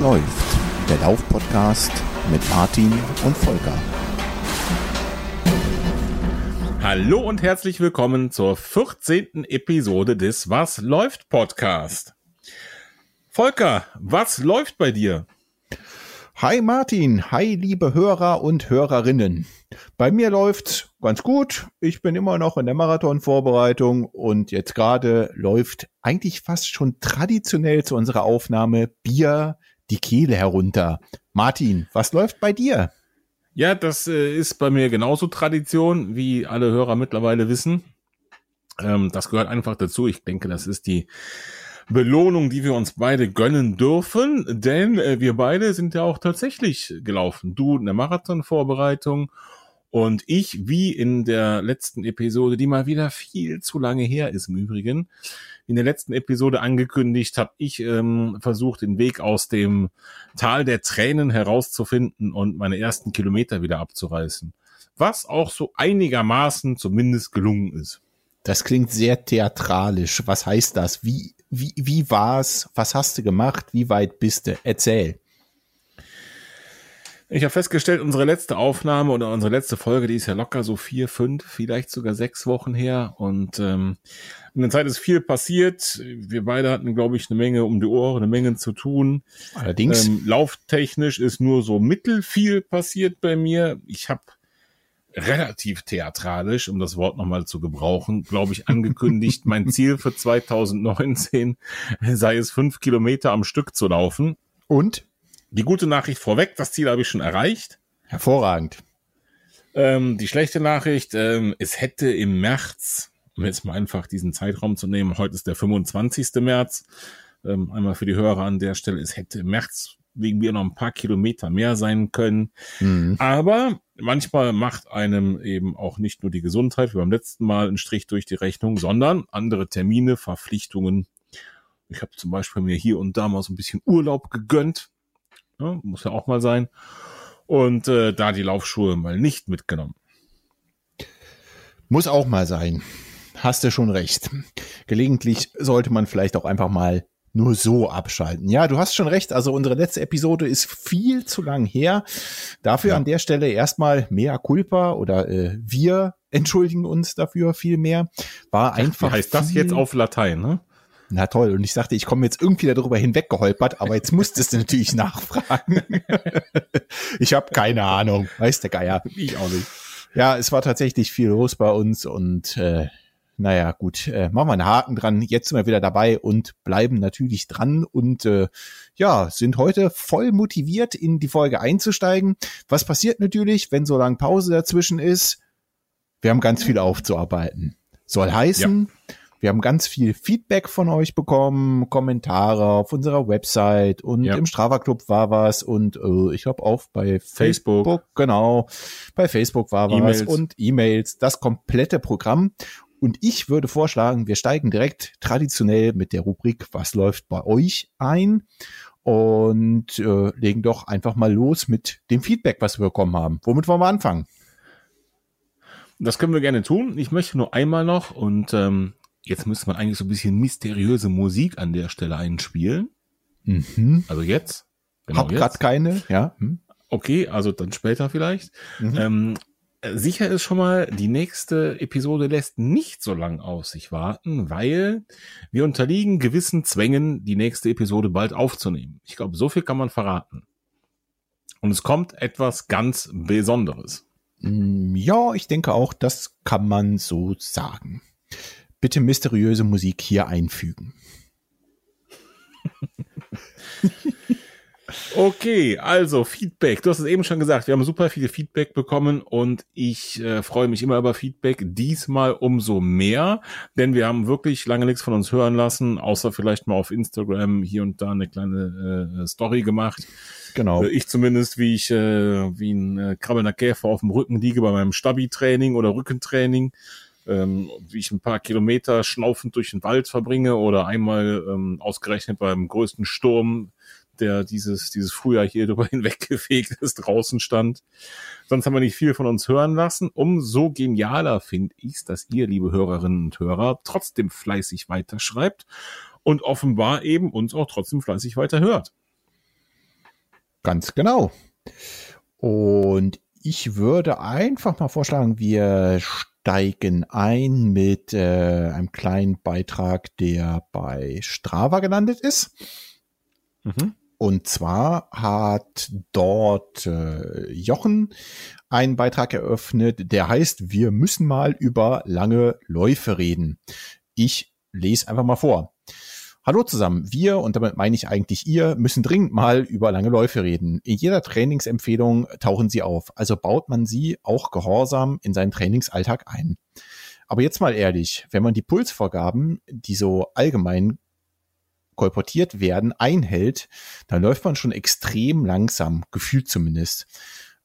Was läuft? Der Lauf-Podcast mit Martin und Volker. Hallo und herzlich willkommen zur 14. Episode des Was läuft Podcast. Volker, was läuft bei dir? Hi Martin, hi liebe Hörer und Hörerinnen. Bei mir läuft's ganz gut. Ich bin immer noch in der Marathonvorbereitung und jetzt gerade läuft eigentlich fast schon traditionell zu unserer Aufnahme Bier die Kehle herunter. Martin, was läuft bei dir? Ja, das äh, ist bei mir genauso Tradition, wie alle Hörer mittlerweile wissen. Ähm, das gehört einfach dazu. Ich denke, das ist die Belohnung, die wir uns beide gönnen dürfen, denn äh, wir beide sind ja auch tatsächlich gelaufen. Du in der Marathonvorbereitung und ich, wie in der letzten Episode, die mal wieder viel zu lange her ist im Übrigen, in der letzten Episode angekündigt, habe ich ähm, versucht, den Weg aus dem Tal der Tränen herauszufinden und meine ersten Kilometer wieder abzureißen. Was auch so einigermaßen zumindest gelungen ist. Das klingt sehr theatralisch. Was heißt das? Wie wie, wie war's? Was hast du gemacht? Wie weit bist du? Erzähl. Ich habe festgestellt, unsere letzte Aufnahme oder unsere letzte Folge, die ist ja locker so vier, fünf, vielleicht sogar sechs Wochen her. Und ähm, in der Zeit ist viel passiert. Wir beide hatten, glaube ich, eine Menge um die Ohren, eine Menge zu tun. Allerdings. Ähm, lauftechnisch ist nur so mittelfiel passiert bei mir. Ich habe relativ theatralisch, um das Wort nochmal zu gebrauchen, glaube ich, angekündigt, mein Ziel für 2019 sei es fünf Kilometer am Stück zu laufen. Und? Die gute Nachricht vorweg, das Ziel habe ich schon erreicht. Hervorragend. Ähm, die schlechte Nachricht, ähm, es hätte im März, um jetzt mal einfach diesen Zeitraum zu nehmen, heute ist der 25. März, ähm, einmal für die Hörer an der Stelle, es hätte im März wegen mir noch ein paar Kilometer mehr sein können. Mhm. Aber manchmal macht einem eben auch nicht nur die Gesundheit, wie beim letzten Mal, einen Strich durch die Rechnung, sondern andere Termine, Verpflichtungen. Ich habe zum Beispiel mir hier und da mal so ein bisschen Urlaub gegönnt. Ja, muss ja auch mal sein. Und äh, da die Laufschuhe mal nicht mitgenommen. Muss auch mal sein. Hast du schon recht. Gelegentlich sollte man vielleicht auch einfach mal nur so abschalten. Ja, du hast schon recht. Also unsere letzte Episode ist viel zu lang her. Dafür ja. an der Stelle erstmal mehr culpa oder äh, wir entschuldigen uns dafür viel mehr. War einfach. Wie heißt das jetzt auf Latein, ne? Na toll. Und ich sagte, ich komme jetzt irgendwie darüber hinweggeholpert, aber jetzt musstest du natürlich nachfragen. ich habe keine Ahnung. Weiß der Geier. Ich auch nicht. Ja, es war tatsächlich viel los bei uns und äh, naja, gut, äh, machen wir einen Haken dran. Jetzt sind wir wieder dabei und bleiben natürlich dran und äh, ja, sind heute voll motiviert, in die Folge einzusteigen. Was passiert natürlich, wenn so lange Pause dazwischen ist? Wir haben ganz viel aufzuarbeiten. Soll heißen, ja. Wir haben ganz viel Feedback von euch bekommen, Kommentare auf unserer Website und ja. im Strava Club war was und äh, ich glaube auch bei Facebook, Facebook, genau, bei Facebook war was und E-Mails, das komplette Programm. Und ich würde vorschlagen, wir steigen direkt traditionell mit der Rubrik Was läuft bei euch ein und äh, legen doch einfach mal los mit dem Feedback, was wir bekommen haben. Womit wollen wir anfangen? Das können wir gerne tun. Ich möchte nur einmal noch und ähm, jetzt müsste man eigentlich so ein bisschen mysteriöse Musik an der Stelle einspielen. Mhm. Also jetzt. Genau Hab gerade keine, ja. Hm. Okay, also dann später vielleicht. Mhm. Ähm, sicher ist schon mal, die nächste Episode lässt nicht so lang aus sich warten, weil wir unterliegen gewissen Zwängen, die nächste Episode bald aufzunehmen. Ich glaube, so viel kann man verraten. Und es kommt etwas ganz Besonderes. Mm, ja, ich denke auch, das kann man so sagen. Bitte mysteriöse Musik hier einfügen. Okay, also Feedback. Du hast es eben schon gesagt, wir haben super viel Feedback bekommen und ich äh, freue mich immer über Feedback. Diesmal umso mehr, denn wir haben wirklich lange nichts von uns hören lassen, außer vielleicht mal auf Instagram hier und da eine kleine äh, Story gemacht. Genau. Äh, ich zumindest, wie ich äh, wie ein äh, krabbelnder Käfer auf dem Rücken liege bei meinem Stabi-Training oder Rückentraining. Ähm, wie ich ein paar Kilometer schnaufend durch den Wald verbringe oder einmal ähm, ausgerechnet beim größten Sturm der dieses, dieses Frühjahr hier drüber hinweggefegt ist, draußen stand. Sonst haben wir nicht viel von uns hören lassen. Umso genialer finde ich es, dass ihr, liebe Hörerinnen und Hörer, trotzdem fleißig weiterschreibt und offenbar eben uns auch trotzdem fleißig weiterhört. Ganz genau. Und ich würde einfach mal vorschlagen, wir steigen ein mit äh, einem kleinen Beitrag, der bei Strava gelandet ist. Mhm. Und zwar hat dort äh, Jochen einen Beitrag eröffnet, der heißt, wir müssen mal über lange Läufe reden. Ich lese einfach mal vor. Hallo zusammen, wir, und damit meine ich eigentlich ihr, müssen dringend mal über lange Läufe reden. In jeder Trainingsempfehlung tauchen sie auf, also baut man sie auch gehorsam in seinen Trainingsalltag ein. Aber jetzt mal ehrlich, wenn man die Pulsvorgaben, die so allgemein kolportiert werden, einhält, dann läuft man schon extrem langsam, gefühlt zumindest.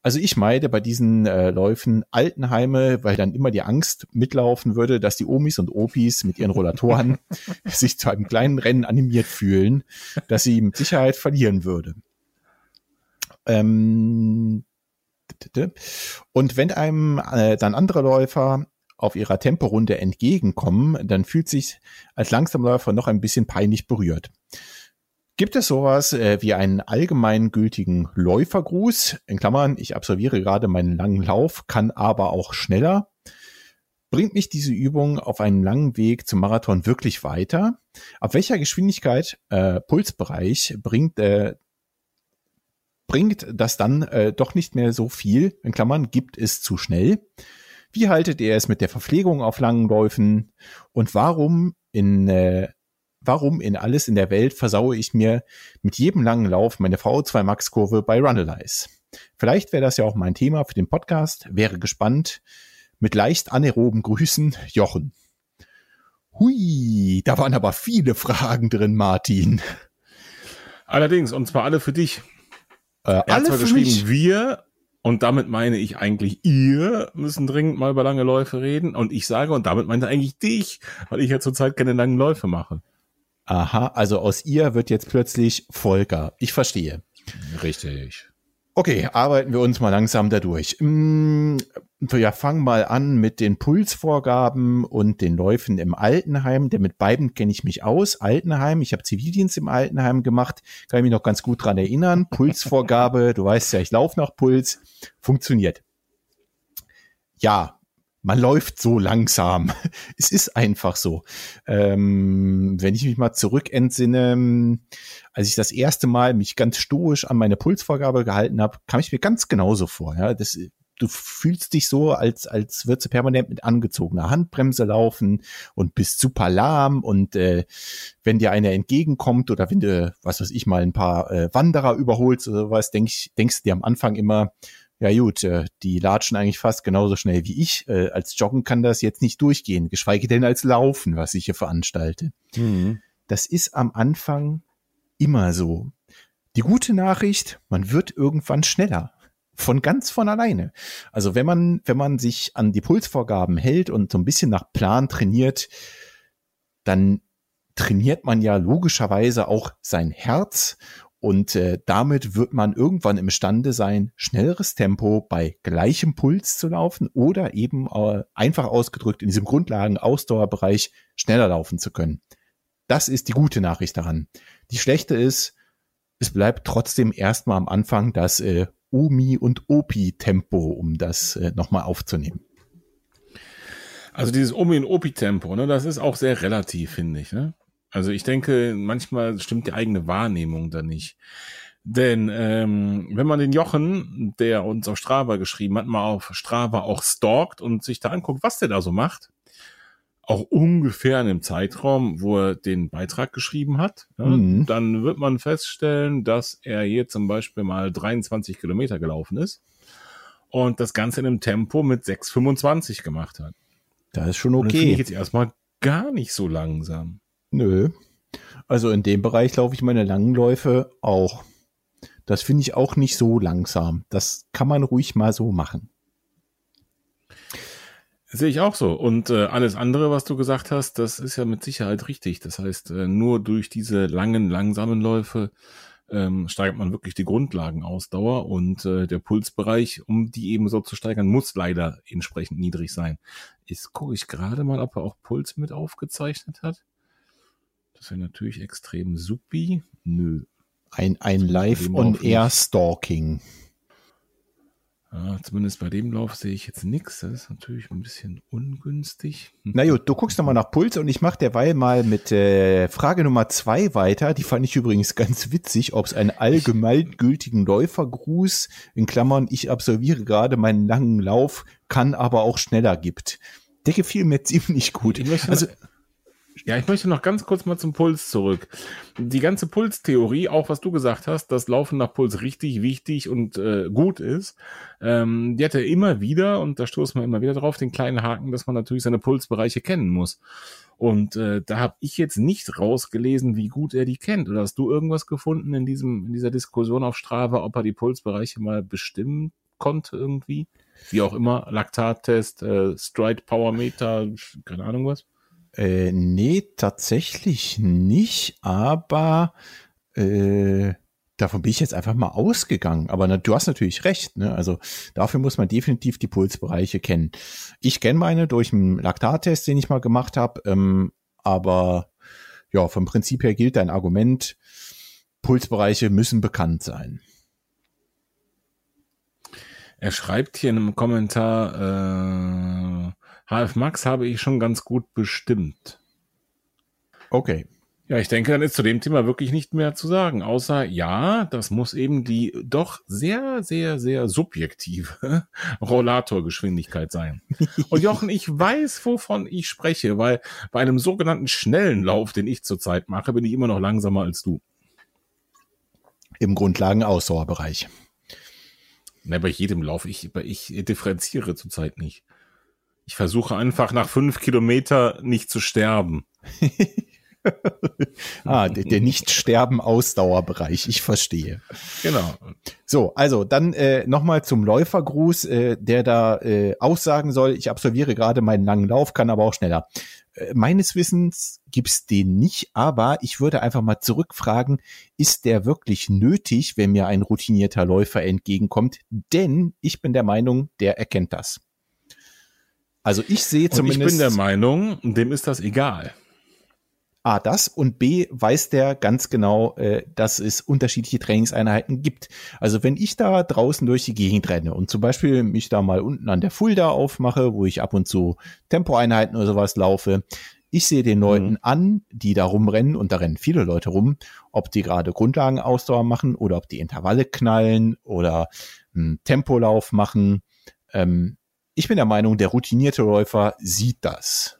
Also ich meide bei diesen äh, Läufen Altenheime, weil dann immer die Angst mitlaufen würde, dass die Omis und Opis mit ihren Rollatoren sich zu einem kleinen Rennen animiert fühlen, dass sie mit Sicherheit verlieren würde. Ähm, und wenn einem äh, dann andere Läufer auf ihrer Temporunde entgegenkommen, dann fühlt sich als Langsamläufer noch ein bisschen peinlich berührt. Gibt es sowas äh, wie einen allgemein gültigen Läufergruß? In Klammern, ich absolviere gerade meinen langen Lauf, kann aber auch schneller. Bringt mich diese Übung auf einem langen Weg zum Marathon wirklich weiter? Ab welcher Geschwindigkeit, äh, Pulsbereich bringt äh, bringt das dann äh, doch nicht mehr so viel? In Klammern, gibt es zu schnell? Wie haltet ihr es mit der Verpflegung auf langen Läufen? Und warum in äh, warum in alles in der Welt versaue ich mir mit jedem langen Lauf meine VO2 Max Kurve bei Runalyze? Vielleicht wäre das ja auch mein Thema für den Podcast. Wäre gespannt. Mit leicht anaeroben Grüßen, Jochen. Hui, da waren aber viele Fragen drin, Martin. Allerdings, und zwar alle für dich. Äh, er alle hat zwar geschrieben, mich. wir und damit meine ich eigentlich, ihr müssen dringend mal über lange Läufe reden. Und ich sage, und damit meinte eigentlich dich, weil ich ja zurzeit keine langen Läufe mache. Aha, also aus ihr wird jetzt plötzlich Volker. Ich verstehe. Richtig. Okay, arbeiten wir uns mal langsam dadurch. Mm, ja, fangen mal an mit den Pulsvorgaben und den Läufen im Altenheim. Denn mit beiden kenne ich mich aus. Altenheim, ich habe Zivildienst im Altenheim gemacht, kann ich mich noch ganz gut dran erinnern. Pulsvorgabe, du weißt ja, ich laufe nach Puls, funktioniert. Ja, man läuft so langsam. es ist einfach so. Ähm, wenn ich mich mal zurück entsinne, als ich das erste Mal mich ganz stoisch an meine Pulsvorgabe gehalten habe, kam ich mir ganz genauso vor. Ja, das, du fühlst dich so, als, als würdest du permanent mit angezogener Handbremse laufen und bist super lahm und äh, wenn dir einer entgegenkommt oder wenn du, was weiß ich mal, ein paar äh, Wanderer überholst oder sowas, denk, denkst du dir am Anfang immer, ja gut, äh, die latschen eigentlich fast genauso schnell wie ich. Äh, als Joggen kann das jetzt nicht durchgehen, geschweige denn als Laufen, was ich hier veranstalte. Mhm. Das ist am Anfang immer so. Die gute Nachricht, man wird irgendwann schneller. Von ganz von alleine. Also wenn man, wenn man sich an die Pulsvorgaben hält und so ein bisschen nach Plan trainiert, dann trainiert man ja logischerweise auch sein Herz und äh, damit wird man irgendwann imstande sein, schnelleres Tempo bei gleichem Puls zu laufen oder eben äh, einfach ausgedrückt in diesem Grundlagen-Ausdauerbereich schneller laufen zu können. Das ist die gute Nachricht daran. Die schlechte ist, es bleibt trotzdem erstmal am Anfang das äh, Omi- und Opi-Tempo, um das äh, nochmal aufzunehmen. Also dieses Omi- und Opi-Tempo, ne, das ist auch sehr relativ, finde ich. Ne? Also ich denke, manchmal stimmt die eigene Wahrnehmung da nicht. Denn ähm, wenn man den Jochen, der uns auf Strava geschrieben hat, mal auf Strava auch stalkt und sich da anguckt, was der da so macht, auch ungefähr in dem Zeitraum, wo er den Beitrag geschrieben hat, ja, mhm. dann wird man feststellen, dass er hier zum Beispiel mal 23 Kilometer gelaufen ist und das Ganze in einem Tempo mit 6,25 gemacht hat. Das ist schon okay. Das finde ich jetzt erstmal gar nicht so langsam. Nö. Also in dem Bereich laufe ich meine langen Läufe auch. Das finde ich auch nicht so langsam. Das kann man ruhig mal so machen. Sehe ich auch so. Und äh, alles andere, was du gesagt hast, das ist ja mit Sicherheit richtig. Das heißt, äh, nur durch diese langen, langsamen Läufe ähm, steigert man wirklich die Grundlagenausdauer und äh, der Pulsbereich, um die eben so zu steigern, muss leider entsprechend niedrig sein. Jetzt gucke ich gerade mal, ob er auch Puls mit aufgezeichnet hat. Das wäre natürlich extrem supi. Nö. Ein, ein Live-on-Air-Stalking. Ja, zumindest bei dem Lauf sehe ich jetzt nichts. Das ist natürlich ein bisschen ungünstig. Na gut, du guckst nochmal nach Puls und ich mache derweil mal mit äh, Frage Nummer zwei weiter. Die fand ich übrigens ganz witzig, ob es einen allgemeingültigen Läufergruß, in Klammern, ich absolviere gerade meinen langen Lauf, kann aber auch schneller gibt. Der gefiel mir ziemlich gut. also, ja, ich möchte noch ganz kurz mal zum Puls zurück. Die ganze Pulstheorie, auch was du gesagt hast, dass Laufen nach Puls richtig wichtig und äh, gut ist, ähm, die hat er immer wieder, und da stoßen wir immer wieder drauf, den kleinen Haken, dass man natürlich seine Pulsbereiche kennen muss. Und äh, da habe ich jetzt nicht rausgelesen, wie gut er die kennt. Oder hast du irgendwas gefunden in diesem in dieser Diskussion auf Strava, ob er die Pulsbereiche mal bestimmen konnte irgendwie? Wie auch immer, Laktattest, äh, Stride Power Meter, keine Ahnung was. Äh, nee, tatsächlich nicht, aber äh, davon bin ich jetzt einfach mal ausgegangen. Aber na, du hast natürlich recht. Ne? Also dafür muss man definitiv die Pulsbereiche kennen. Ich kenne meine durch einen Laktattest, den ich mal gemacht habe. Ähm, aber ja, vom Prinzip her gilt dein Argument, Pulsbereiche müssen bekannt sein. Er schreibt hier in einem Kommentar, äh, HF Max habe ich schon ganz gut bestimmt. Okay. Ja, ich denke, dann ist zu dem Thema wirklich nicht mehr zu sagen, außer ja, das muss eben die doch sehr, sehr, sehr subjektive Rollatorgeschwindigkeit sein. Und Jochen, ich weiß, wovon ich spreche, weil bei einem sogenannten schnellen Lauf, den ich zurzeit mache, bin ich immer noch langsamer als du. Im Grundlagenausdauerbereich. Na, bei jedem Lauf, ich, ich differenziere zurzeit nicht. Ich versuche einfach nach fünf Kilometer nicht zu sterben. ah, der, der Nicht-Sterben-Ausdauerbereich, ich verstehe. Genau. So, also dann äh, nochmal zum Läufergruß, äh, der da äh, aussagen soll, ich absolviere gerade meinen langen Lauf, kann aber auch schneller. Äh, meines Wissens gibt's den nicht, aber ich würde einfach mal zurückfragen, ist der wirklich nötig, wenn mir ein routinierter Läufer entgegenkommt? Denn ich bin der Meinung, der erkennt das. Also ich sehe zumindest. Und ich bin der Meinung, dem ist das egal. A, das und B, weiß der ganz genau, äh, dass es unterschiedliche Trainingseinheiten gibt. Also wenn ich da draußen durch die Gegend renne und zum Beispiel mich da mal unten an der Fulda aufmache, wo ich ab und zu Tempoeinheiten oder sowas laufe, ich sehe den Leuten mhm. an, die da rumrennen und da rennen viele Leute rum, ob die gerade Grundlagenausdauer machen oder ob die Intervalle knallen oder einen Tempolauf machen. Ähm, ich bin der Meinung, der routinierte Läufer sieht das.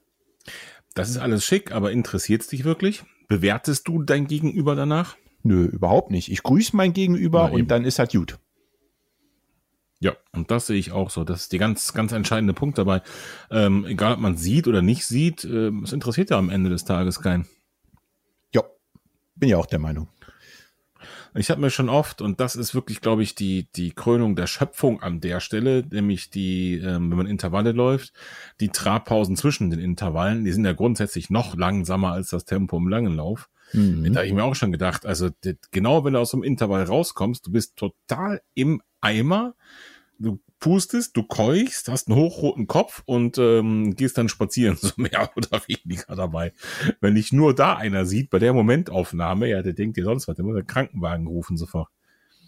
Das ist alles schick, aber interessiert es dich wirklich? Bewertest du dein Gegenüber danach? Nö, überhaupt nicht. Ich grüße mein Gegenüber und dann ist halt gut. Ja, und das sehe ich auch so. Das ist der ganz, ganz entscheidende Punkt dabei. Ähm, egal, ob man sieht oder nicht sieht, äh, es interessiert ja am Ende des Tages keinen. Ja, bin ja auch der Meinung. Ich habe mir schon oft, und das ist wirklich, glaube ich, die, die Krönung der Schöpfung an der Stelle, nämlich die, ähm, wenn man Intervalle läuft, die Trabpausen zwischen den Intervallen, die sind ja grundsätzlich noch langsamer als das Tempo im langen Lauf. Mhm. Da habe ich mir auch schon gedacht, also genau wenn du aus dem Intervall rauskommst, du bist total im Eimer, du pustest, du keuchst, hast einen hochroten Kopf und ähm, gehst dann spazieren, so mehr oder weniger dabei. Wenn dich nur da einer sieht, bei der Momentaufnahme, ja, der denkt dir sonst was, der muss einen Krankenwagen rufen sofort.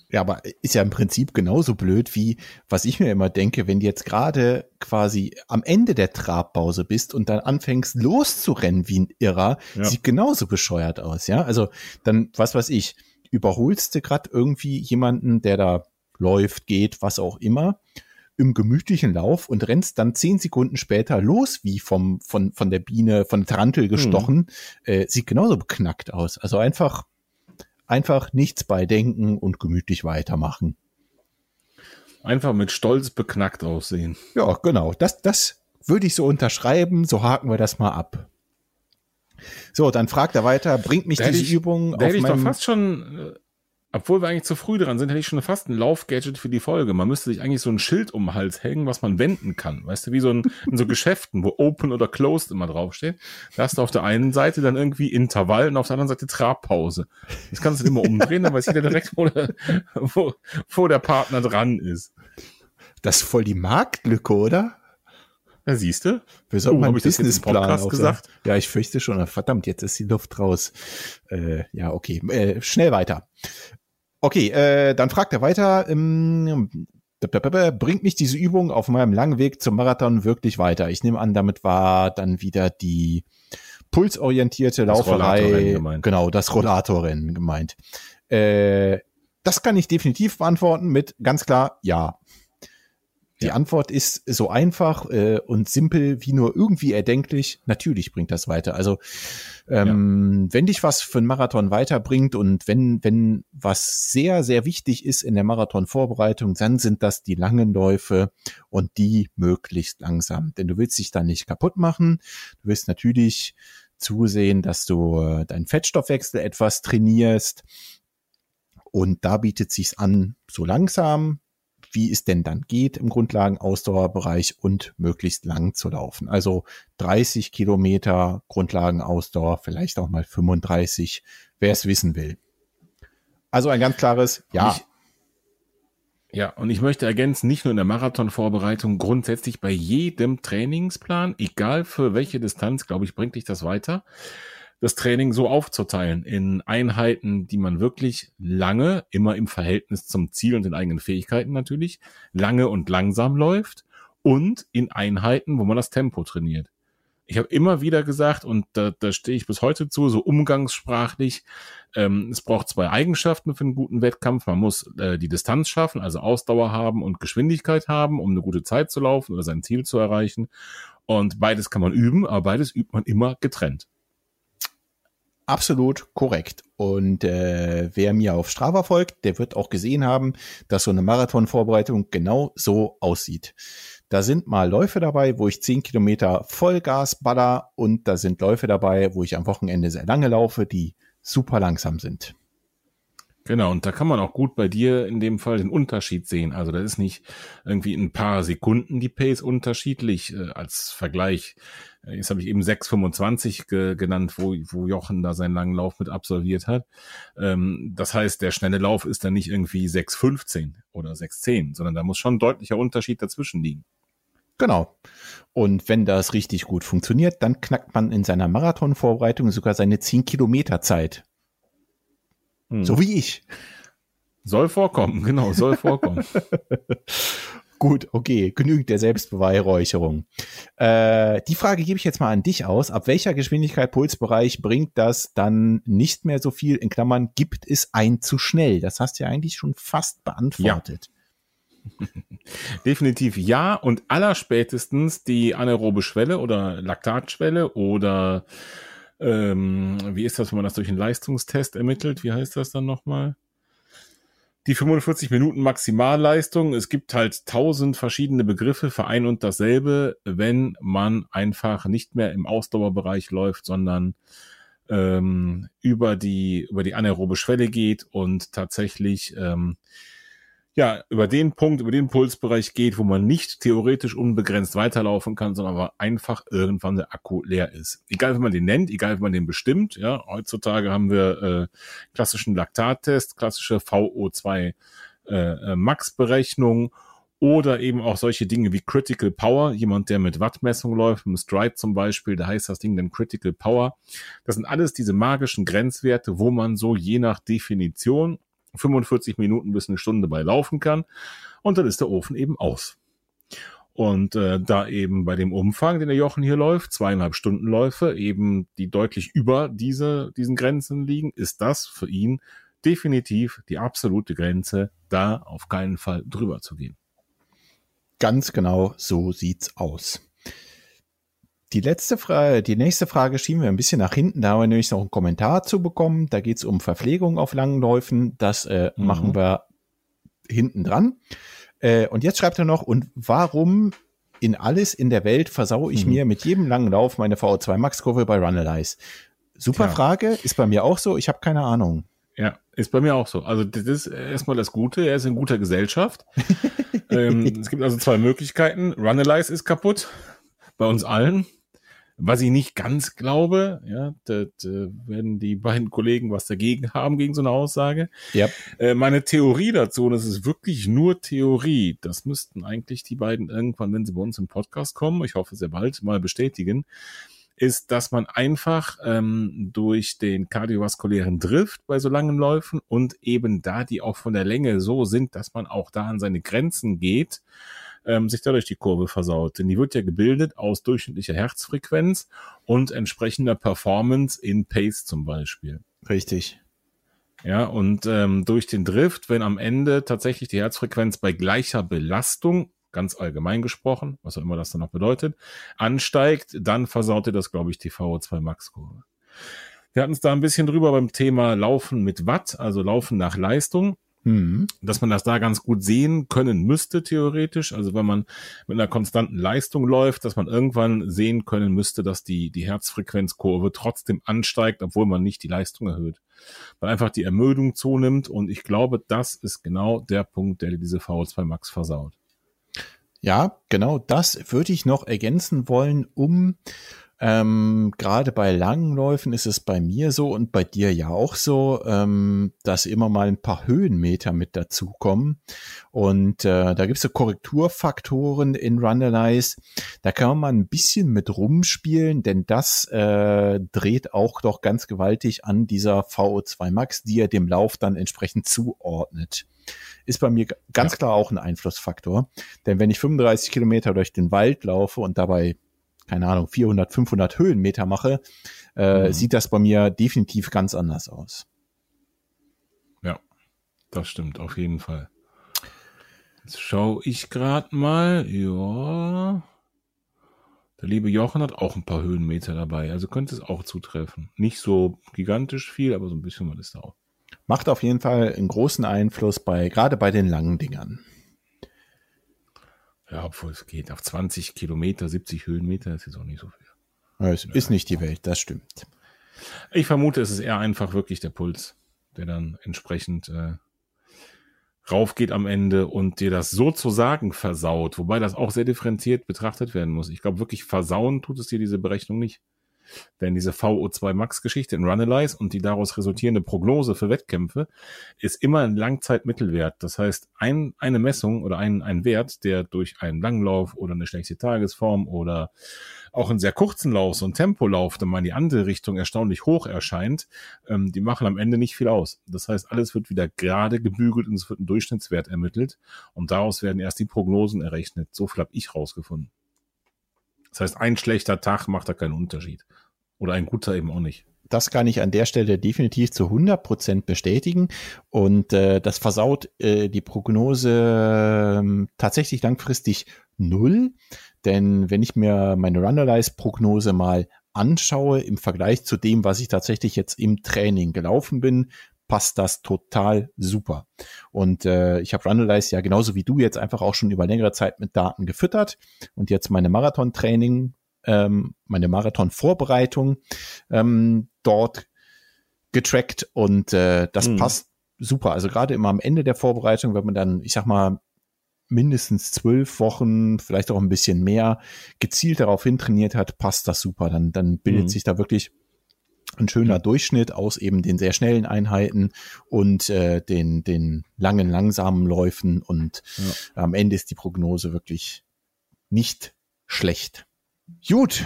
Ja, aber ist ja im Prinzip genauso blöd wie, was ich mir immer denke, wenn du jetzt gerade quasi am Ende der Trabpause bist und dann anfängst loszurennen wie ein Irrer, ja. sieht genauso bescheuert aus, ja? Also dann, was weiß ich, überholst du gerade irgendwie jemanden, der da läuft, geht, was auch immer im gemütlichen Lauf und rennst dann zehn Sekunden später los, wie vom, von, von der Biene, von der Tarantel gestochen, mhm. äh, sieht genauso beknackt aus. Also einfach, einfach nichts beidenken und gemütlich weitermachen. Einfach mit Stolz beknackt aussehen. Ja, genau. Das, das würde ich so unterschreiben. So haken wir das mal ab. So, dann fragt er weiter, bringt mich diese ich, Übung auf meinem... Ich doch fast schon äh, obwohl wir eigentlich zu früh dran sind, hätte ich schon fast ein Laufgadget für die Folge. Man müsste sich eigentlich so ein Schild um den Hals hängen, was man wenden kann. Weißt du, wie so ein, in so Geschäften, wo Open oder Closed immer draufsteht. Da hast du auf der einen Seite dann irgendwie Intervall und auf der anderen Seite Trabpause. Das kannst du immer umdrehen, dann weiß jeder direkt, wo der, wo, wo der Partner dran ist. Das ist voll die Marktlücke, oder? Ja, siehst du? Wir sollten Oh, mal einen Businessplan gesagt? Ja, ich fürchte schon. Verdammt, jetzt ist die Luft raus. Äh, ja, okay. Äh, schnell weiter. Okay, äh, dann fragt er weiter. Ähm, bringt mich diese Übung auf meinem langen Weg zum Marathon wirklich weiter? Ich nehme an, damit war dann wieder die pulsorientierte Das Lauferei. Genau, das Rollatorrennen gemeint. Äh, das kann ich definitiv beantworten mit ganz klar ja. Die Ja. Antwort ist so einfach äh, und simpel wie nur irgendwie erdenklich. Natürlich bringt das weiter. Also ähm, wenn dich was für einen Marathon weiterbringt und wenn wenn was sehr sehr wichtig ist in der Marathonvorbereitung, dann sind das die langen Läufe und die möglichst langsam. Denn du willst dich dann nicht kaputt machen. Du willst natürlich zusehen, dass du äh, deinen Fettstoffwechsel etwas trainierst. Und da bietet sich's an, so langsam, wie es denn dann geht im Grundlagenausdauerbereich und möglichst lang zu laufen. Also 30 Kilometer Grundlagenausdauer, vielleicht auch mal 35, wer es wissen will. Also ein ganz klares Ja. Ich- Ja, und ich möchte ergänzen, nicht nur in der Marathonvorbereitung, grundsätzlich bei jedem Trainingsplan, egal für welche Distanz, glaube ich, bringt dich das weiter, das Training so aufzuteilen in Einheiten, die man wirklich lange, immer im Verhältnis zum Ziel und den eigenen Fähigkeiten natürlich, lange und langsam läuft und in Einheiten, wo man das Tempo trainiert. Ich habe immer wieder gesagt, und da, da stehe ich bis heute zu, so umgangssprachlich, ähm, es braucht zwei Eigenschaften für einen guten Wettkampf. Man muss äh, die Distanz schaffen, also Ausdauer haben und Geschwindigkeit haben, um eine gute Zeit zu laufen oder sein Ziel zu erreichen. Und beides kann man üben, aber beides übt man immer getrennt. Absolut korrekt. Und äh, wer mir auf Strava folgt, der wird auch gesehen haben, dass so eine Marathonvorbereitung genau so aussieht. Da sind mal Läufe dabei, wo ich 10 Kilometer Vollgas baller und da sind Läufe dabei, wo ich am Wochenende sehr lange laufe, die super langsam sind. Genau, und da kann man auch gut bei dir in dem Fall den Unterschied sehen. Also das ist nicht irgendwie ein paar Sekunden die Pace unterschiedlich äh, als Vergleich. Äh, Jetzt habe ich eben 6,25 ge genannt, wo, wo Jochen da seinen langen Lauf mit absolviert hat. Ähm, das heißt, der schnelle Lauf ist dann nicht irgendwie 6,15 oder 6,10, sondern da muss schon ein deutlicher Unterschied dazwischen liegen. Genau. Und wenn das richtig gut funktioniert, dann knackt man in seiner Marathonvorbereitung sogar seine 10 Kilometer Zeit. Hm. So wie ich. Soll vorkommen, genau, soll vorkommen. Gut, okay, genügend der Selbstbeweihräucherung. Äh, die Frage gebe ich jetzt mal an dich aus. Ab welcher Geschwindigkeit Pulsbereich bringt das dann nicht mehr so viel? In Klammern, gibt es ein zu schnell? Das hast du ja eigentlich schon fast beantwortet. Definitiv ja und allerspätestens die anaerobe Schwelle oder Laktatschwelle oder ähm, wie ist das, wenn man das durch einen Leistungstest ermittelt? Wie heißt das dann nochmal? Die 45 Minuten Maximalleistung. Es gibt halt tausend verschiedene Begriffe für ein und dasselbe, wenn man einfach nicht mehr im Ausdauerbereich läuft, sondern ähm, über die über die anaerobe Schwelle geht und tatsächlich ähm, ja, über den Punkt, über den Pulsbereich geht, wo man nicht theoretisch unbegrenzt weiterlaufen kann, sondern einfach irgendwann der Akku leer ist. Egal, wie man den nennt, egal, wie man den bestimmt. Ja, heutzutage haben wir äh, klassischen Laktattest, klassische VO2 äh, äh, Max-Berechnung oder eben auch solche Dinge wie Critical Power. Jemand, der mit Wattmessung läuft, mit Stride zum Beispiel, da heißt das Ding dann Critical Power. Das sind alles diese magischen Grenzwerte, wo man so je nach Definition 45 Minuten bis eine Stunde bei laufen kann. Und dann ist der Ofen eben aus. Und äh, da eben bei dem Umfang, den der Jochen hier läuft, zweieinhalb Stundenläufe, eben die deutlich über diese, diesen Grenzen liegen, ist das für ihn definitiv die absolute Grenze, da auf keinen Fall drüber zu gehen. Ganz genau so sieht's aus. Die letzte Frage, die nächste Frage schieben wir ein bisschen nach hinten. Da haben wir nämlich noch einen Kommentar zu bekommen. Da geht's um Verpflegung auf langen Läufen. Das äh, Mhm. machen wir hinten dran. Äh, und jetzt schreibt er noch, und warum in alles in der Welt versau ich Mhm. mir mit jedem langen Lauf meine VO2 Max-Kurve bei Runalyze? Super Tja. Frage, ist bei mir auch so. Ich habe keine Ahnung. Ja, ist bei mir auch so. Also das ist erstmal das Gute, er ist in guter Gesellschaft. ähm, es gibt also zwei Möglichkeiten. Runalyze ist kaputt, bei uns allen. Was ich nicht ganz glaube, ja, das äh, werden die beiden Kollegen was dagegen haben gegen so eine Aussage. Ja. Äh, meine Theorie dazu, und das ist wirklich nur Theorie, das müssten eigentlich die beiden irgendwann, wenn sie bei uns im Podcast kommen, ich hoffe sehr bald, mal bestätigen, ist, dass man einfach ähm, durch den kardiovaskulären Drift bei so langen Läufen und eben da die auch von der Länge so sind, dass man auch da an seine Grenzen geht, ähm, sich dadurch die Kurve versaut. Denn die wird ja gebildet aus durchschnittlicher Herzfrequenz und entsprechender Performance in Pace zum Beispiel. Richtig. Ja, und ähm, durch den Drift, wenn am Ende tatsächlich die Herzfrequenz bei gleicher Belastung ganz allgemein gesprochen, was auch immer das dann noch bedeutet, ansteigt, dann versaut ihr das, glaube ich, die VO2 Max-Kurve. Wir hatten es da ein bisschen drüber beim Thema Laufen mit Watt, also Laufen nach Leistung. Mhm. Dass man das da ganz gut sehen können müsste, theoretisch. Also wenn man mit einer konstanten Leistung läuft, dass man irgendwann sehen können müsste, dass die, die Herzfrequenzkurve trotzdem ansteigt, obwohl man nicht die Leistung erhöht. Weil einfach die Ermüdung zunimmt. Und ich glaube, das ist genau der Punkt, der diese VO2 Max versaut. Ja, genau das würde ich noch ergänzen wollen, um ähm, gerade bei langen Läufen ist es bei mir so und bei dir ja auch so, ähm, dass immer mal ein paar Höhenmeter mit dazukommen. Und äh, da gibt es so Korrekturfaktoren in Runalize. Da kann man mal ein bisschen mit rumspielen, denn das äh, dreht auch doch ganz gewaltig an dieser VO2 Max, die er dem Lauf dann entsprechend zuordnet ist bei mir ganz ja. klar auch ein Einflussfaktor. Denn wenn ich 35 Kilometer durch den Wald laufe und dabei, keine Ahnung, 400, 500 Höhenmeter mache, äh, mhm. sieht das bei mir definitiv ganz anders aus. Ja, das stimmt, auf jeden Fall. Jetzt schaue ich gerade mal, ja. Der liebe Jochen hat auch ein paar Höhenmeter dabei, also könnte es auch zutreffen. Nicht so gigantisch viel, aber so ein bisschen was ist da auch. Macht auf jeden Fall einen großen Einfluss bei, gerade bei den langen Dingern. Ja, obwohl es geht. Auf 20 Kilometer, 70 Höhenmeter ist jetzt auch nicht so viel. es ja. ist nicht die Welt, das stimmt. Ich vermute, es ist eher einfach wirklich der Puls, der dann entsprechend äh, raufgeht am Ende und dir das sozusagen versaut. Wobei das auch sehr differenziert betrachtet werden muss. Ich glaube, wirklich versauen tut es dir diese Berechnung nicht. Denn diese VO2 Max-Geschichte in Runalyze und die daraus resultierende Prognose für Wettkämpfe ist immer ein Langzeitmittelwert. Das heißt, ein, eine Messung oder ein, ein Wert, der durch einen Langlauf oder eine schlechte Tagesform oder auch einen sehr kurzen Lauf, so ein Tempolauf, dann mal in die andere Richtung erstaunlich hoch erscheint, ähm, die machen am Ende nicht viel aus. Das heißt, alles wird wieder gerade gebügelt und es wird ein Durchschnittswert ermittelt und daraus werden erst die Prognosen errechnet. So viel habe ich rausgefunden. Das heißt, ein schlechter Tag macht da keinen Unterschied. Oder ein guter eben auch nicht. Das kann ich an der Stelle definitiv zu 100 Prozent bestätigen. Und äh, das versaut äh, die Prognose äh, tatsächlich langfristig null. Denn wenn ich mir meine Runalyze-Prognose mal anschaue im Vergleich zu dem, was ich tatsächlich jetzt im Training gelaufen bin, passt das total super. Und äh, ich habe Runalyze ja genauso wie du jetzt einfach auch schon über längere Zeit mit Daten gefüttert und jetzt meine Marathon-Training, ähm, meine Marathon-Vorbereitung ähm, dort getrackt und äh, das mhm. passt super. Also gerade immer am Ende der Vorbereitung, wenn man dann, ich sag mal, mindestens zwölf Wochen, vielleicht auch ein bisschen mehr, gezielt darauf hin trainiert hat, passt das super. Dann, dann bildet mhm. sich da wirklich ein schöner Durchschnitt aus eben den sehr schnellen Einheiten und äh, den, den langen, langsamen Läufen. Und ja. am Ende ist die Prognose wirklich nicht schlecht. Gut.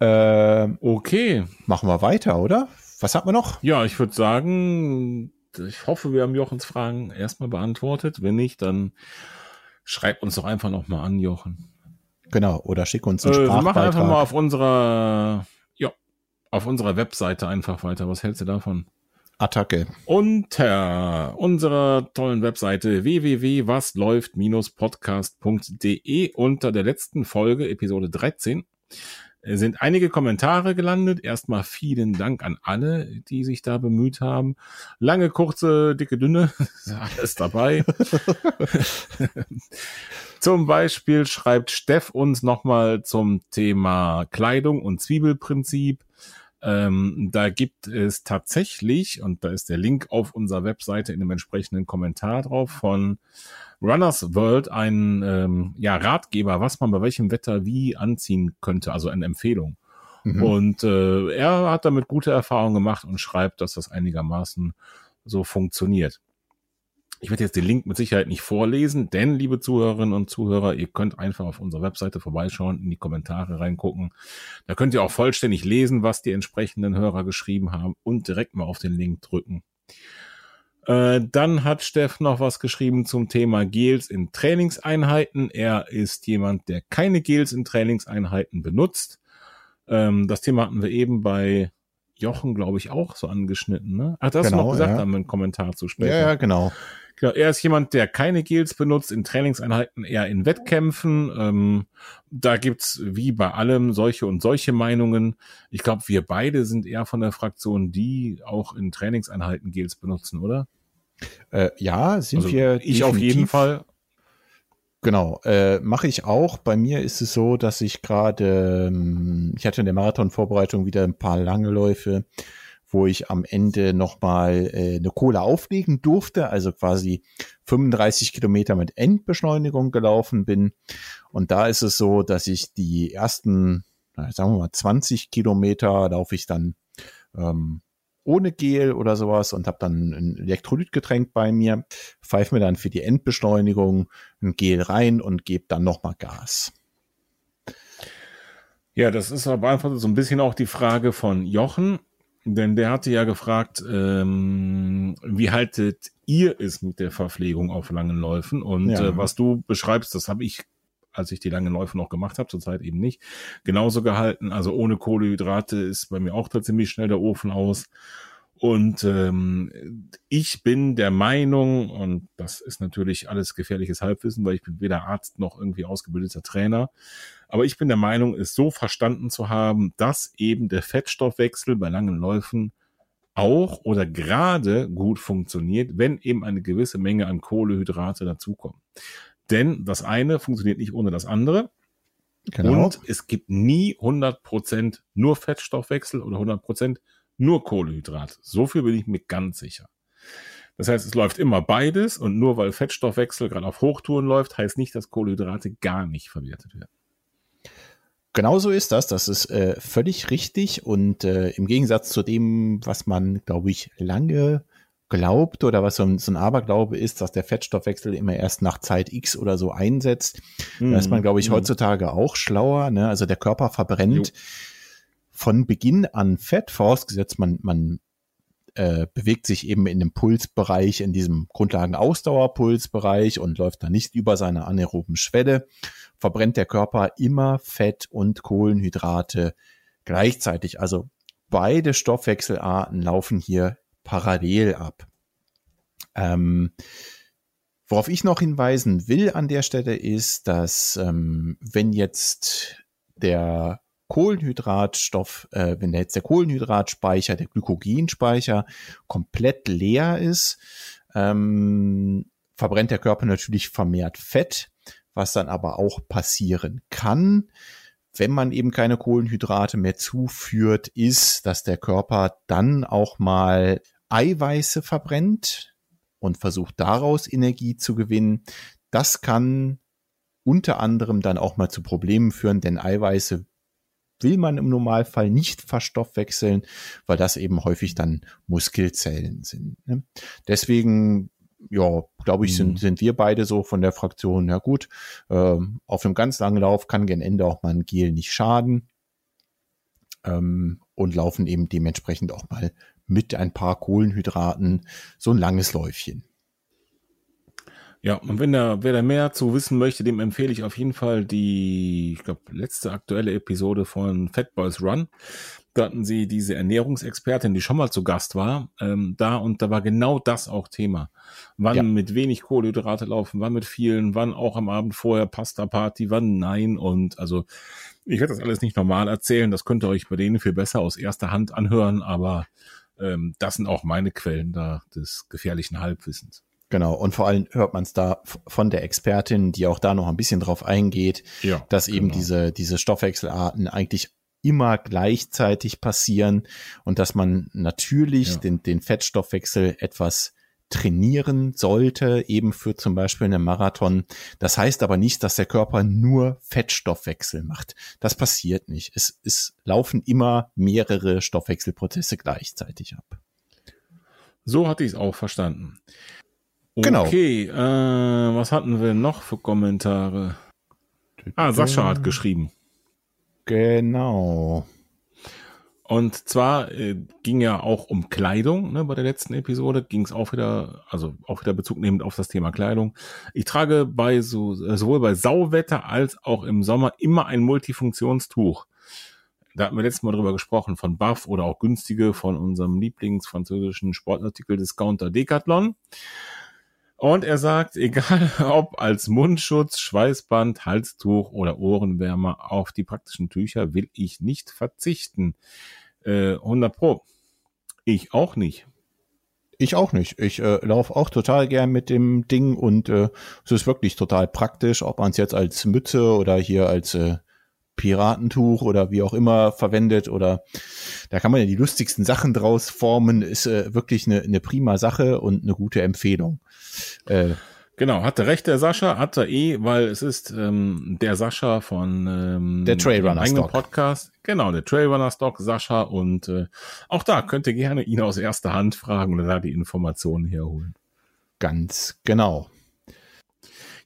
Äh, okay. Machen wir weiter, oder? Was hat man noch? Ja, ich würde sagen, ich hoffe, wir haben Jochens Fragen erstmal beantwortet. Wenn nicht, dann schreib uns doch einfach nochmal an, Jochen. Genau, oder schick uns einen äh, Sprachbeitrag. Wir machen einfach mal auf unserer auf unserer Webseite einfach weiter. Was hältst du davon? Attacke. Unter unserer tollen Webseite www.wasläuft-podcast.de unter der letzten Folge, Episode 13, sind einige Kommentare gelandet. Erstmal vielen Dank an alle, die sich da bemüht haben. Lange, kurze, dicke, dünne, alles dabei. zum Beispiel schreibt Steff uns nochmal zum Thema Kleidung und Zwiebelprinzip. Ähm, da gibt es tatsächlich, und da ist der Link auf unserer Webseite in dem entsprechenden Kommentar drauf von Runners World, ein ähm, ja, Ratgeber, was man bei welchem Wetter wie anziehen könnte, also eine Empfehlung. Mhm. Und äh, er hat damit gute Erfahrungen gemacht und schreibt, dass das einigermaßen so funktioniert. Ich werde jetzt den Link mit Sicherheit nicht vorlesen, denn, liebe Zuhörerinnen und Zuhörer, ihr könnt einfach auf unserer Webseite vorbeischauen, in die Kommentare reingucken. Da könnt ihr auch vollständig lesen, was die entsprechenden Hörer geschrieben haben und direkt mal auf den Link drücken. Äh, dann hat Steff noch was geschrieben zum Thema Gels in Trainingseinheiten. Er ist jemand, der keine Gels in Trainingseinheiten benutzt. Ähm, das Thema hatten wir eben bei Jochen, glaube ich, auch so angeschnitten. Ne? Ach, das genau, hast du noch genau, gesagt, ja. haben wir einen Kommentar zu sprechen. Ja, ja, genau. Genau, er ist jemand, der keine Gels benutzt, in Trainingseinheiten, eher in Wettkämpfen. Ähm, da gibt's wie bei allem solche und solche Meinungen. Ich glaube, wir beide sind eher von der Fraktion, die auch in Trainingseinheiten Gels benutzen, oder? Äh, ja, sind also wir. Ich auf jeden Fall. Genau, äh, mache ich auch. Bei mir ist es so, dass ich gerade, ähm, ich hatte in der Marathonvorbereitung wieder ein paar lange Läufe wo ich am Ende nochmal äh, eine Kohle auflegen durfte, also quasi 35 Kilometer mit Endbeschleunigung gelaufen bin. Und da ist es so, dass ich die ersten, sagen wir mal, 20 Kilometer laufe ich dann ähm, ohne Gel oder sowas und habe dann ein Elektrolytgetränk bei mir, pfeife mir dann für die Endbeschleunigung ein Gel rein und gebe dann nochmal Gas. Ja, das ist aber einfach so ein bisschen auch die Frage von Jochen. Denn der hatte ja gefragt, ähm, wie haltet ihr es mit der Verpflegung auf langen Läufen? Und ja. äh, was du beschreibst, das habe ich, als ich die langen Läufe noch gemacht habe, zurzeit eben nicht, genauso gehalten. Also ohne Kohlehydrate ist bei mir auch ziemlich schnell der Ofen aus. Und ähm, ich bin der Meinung, und das ist natürlich alles gefährliches Halbwissen, weil ich bin weder Arzt noch irgendwie ausgebildeter Trainer, aber ich bin der Meinung, es so verstanden zu haben, dass eben der Fettstoffwechsel bei langen Läufen auch oder gerade gut funktioniert, wenn eben eine gewisse Menge an Kohlehydrate dazukommen. Denn das eine funktioniert nicht ohne das andere. Genau. Und es gibt nie 100% nur Fettstoffwechsel oder 100% nur Kohlehydrate. So viel bin ich mir ganz sicher. Das heißt, es läuft immer beides und nur weil Fettstoffwechsel gerade auf Hochtouren läuft, heißt nicht, dass Kohlehydrate gar nicht verwertet werden. Genau so ist das. Das ist äh, völlig richtig. Und äh, im Gegensatz zu dem, was man, glaube ich, lange glaubt oder was so ein, so ein Aberglaube ist, dass der Fettstoffwechsel immer erst nach Zeit X oder so einsetzt, mm, da ist man, glaube ich, mm. heutzutage auch schlauer. Ne? Also der Körper verbrennt jo. von Beginn an Fett, vorausgesetzt man, man äh, bewegt sich eben in dem Pulsbereich, in diesem Grundlagen-Ausdauerpulsbereich und läuft da nicht über seine anaeroben Schwelle verbrennt der Körper immer Fett und Kohlenhydrate gleichzeitig. Also beide Stoffwechselarten laufen hier parallel ab. Ähm, worauf ich noch hinweisen will an der Stelle ist, dass ähm, wenn jetzt der Kohlenhydratstoff, äh, wenn jetzt der Kohlenhydratspeicher, der Glykogenspeicher komplett leer ist, ähm, verbrennt der Körper natürlich vermehrt Fett was dann aber auch passieren kann, wenn man eben keine Kohlenhydrate mehr zuführt, ist, dass der Körper dann auch mal Eiweiße verbrennt und versucht daraus Energie zu gewinnen. Das kann unter anderem dann auch mal zu Problemen führen, denn Eiweiße will man im Normalfall nicht verstoffwechseln, weil das eben häufig dann Muskelzellen sind. Ne? Deswegen ja, glaube ich, sind, mhm. sind wir beide so von der Fraktion, ja gut, ähm, auf einem ganz langen Lauf kann gen Ende auch mal ein Gel nicht schaden ähm, und laufen eben dementsprechend auch mal mit ein paar Kohlenhydraten so ein langes Läufchen. Ja, und wenn da, wer da mehr zu wissen möchte, dem empfehle ich auf jeden Fall die, ich glaube, letzte aktuelle Episode von Fat Boys Run. Da hatten sie diese Ernährungsexpertin, die schon mal zu Gast war, ähm, da und da war genau das auch Thema. Wann ja. mit wenig Kohlenhydrate laufen, wann mit vielen, wann auch am Abend vorher Pasta Party, wann nein und also ich werde das alles nicht normal erzählen, das könnt ihr euch bei denen viel besser aus erster Hand anhören, aber ähm, das sind auch meine Quellen da des gefährlichen Halbwissens. Genau, und vor allem hört man es da von der Expertin, die auch da noch ein bisschen drauf eingeht, ja, dass eben genau. diese, diese Stoffwechselarten eigentlich immer gleichzeitig passieren und dass man natürlich ja. den, den Fettstoffwechsel etwas trainieren sollte, eben für zum Beispiel einen Marathon. Das heißt aber nicht, dass der Körper nur Fettstoffwechsel macht. Das passiert nicht. Es, es laufen immer mehrere Stoffwechselprozesse gleichzeitig ab. So hatte ich es auch verstanden. Genau. Okay, äh, was hatten wir noch für Kommentare? Ah, Sascha hat geschrieben. Genau. Und zwar äh, ging ja auch um Kleidung, ne, bei der letzten Episode ging es auch wieder, also auch wieder Bezug nehmend auf das Thema Kleidung. Ich trage bei so, äh, sowohl bei Sauwetter als auch im Sommer immer ein Multifunktionstuch. Da hatten wir letztes Mal drüber gesprochen, von Buff oder auch günstige von unserem Lieblingsfranzösischen Sportartikel-Discounter Decathlon. Und er sagt, egal ob als Mundschutz, Schweißband, Halstuch oder Ohrenwärmer, auf die praktischen Tücher will ich nicht verzichten. Äh, 100 Pro. Ich auch nicht. Ich auch nicht. Ich äh, laufe auch total gern mit dem Ding und äh, es ist wirklich total praktisch, ob man es jetzt als Mütze oder hier als äh, Piratentuch oder wie auch immer verwendet oder da kann man ja die lustigsten Sachen draus formen, ist äh, wirklich eine, eine prima Sache und eine gute Empfehlung. Äh, Genau, hatte recht der Sascha, hat er eh, weil es ist ähm, der Sascha von ähm, der Trailrunner Stock Podcast. Genau, der Trailrunner Stock Sascha und äh, auch da könnt ihr gerne ihn aus erster Hand fragen oder da die Informationen herholen. Ganz genau.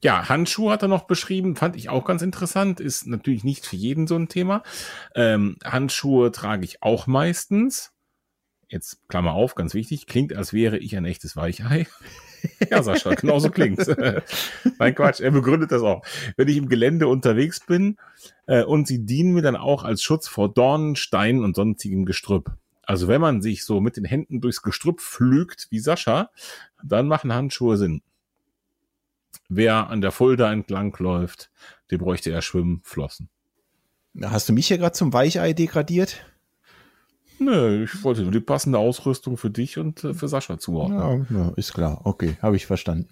Ja, Handschuhe hat er noch beschrieben, fand ich auch ganz interessant, ist natürlich nicht für jeden so ein Thema. Ähm, Handschuhe trage ich auch meistens. Jetzt Klammer auf, ganz wichtig, klingt, als wäre ich ein echtes Weichei. Ja, Sascha, genau so klingt's. Nein, Quatsch, er begründet das auch. Wenn ich im Gelände unterwegs bin äh, und sie dienen mir dann auch als Schutz vor Dornen, Steinen und sonstigem Gestrüpp. Also wenn man sich so mit den Händen durchs Gestrüpp pflügt, wie Sascha, dann machen Handschuhe Sinn. Wer an der Fulda entlang läuft, der bräuchte eher Schwimmflossen. Hast du mich hier gerade zum Weichei degradiert? Nö, ich wollte nur die passende Ausrüstung für dich und äh, für Sascha zuordnen. Ja, ja ist klar. Okay, habe ich verstanden.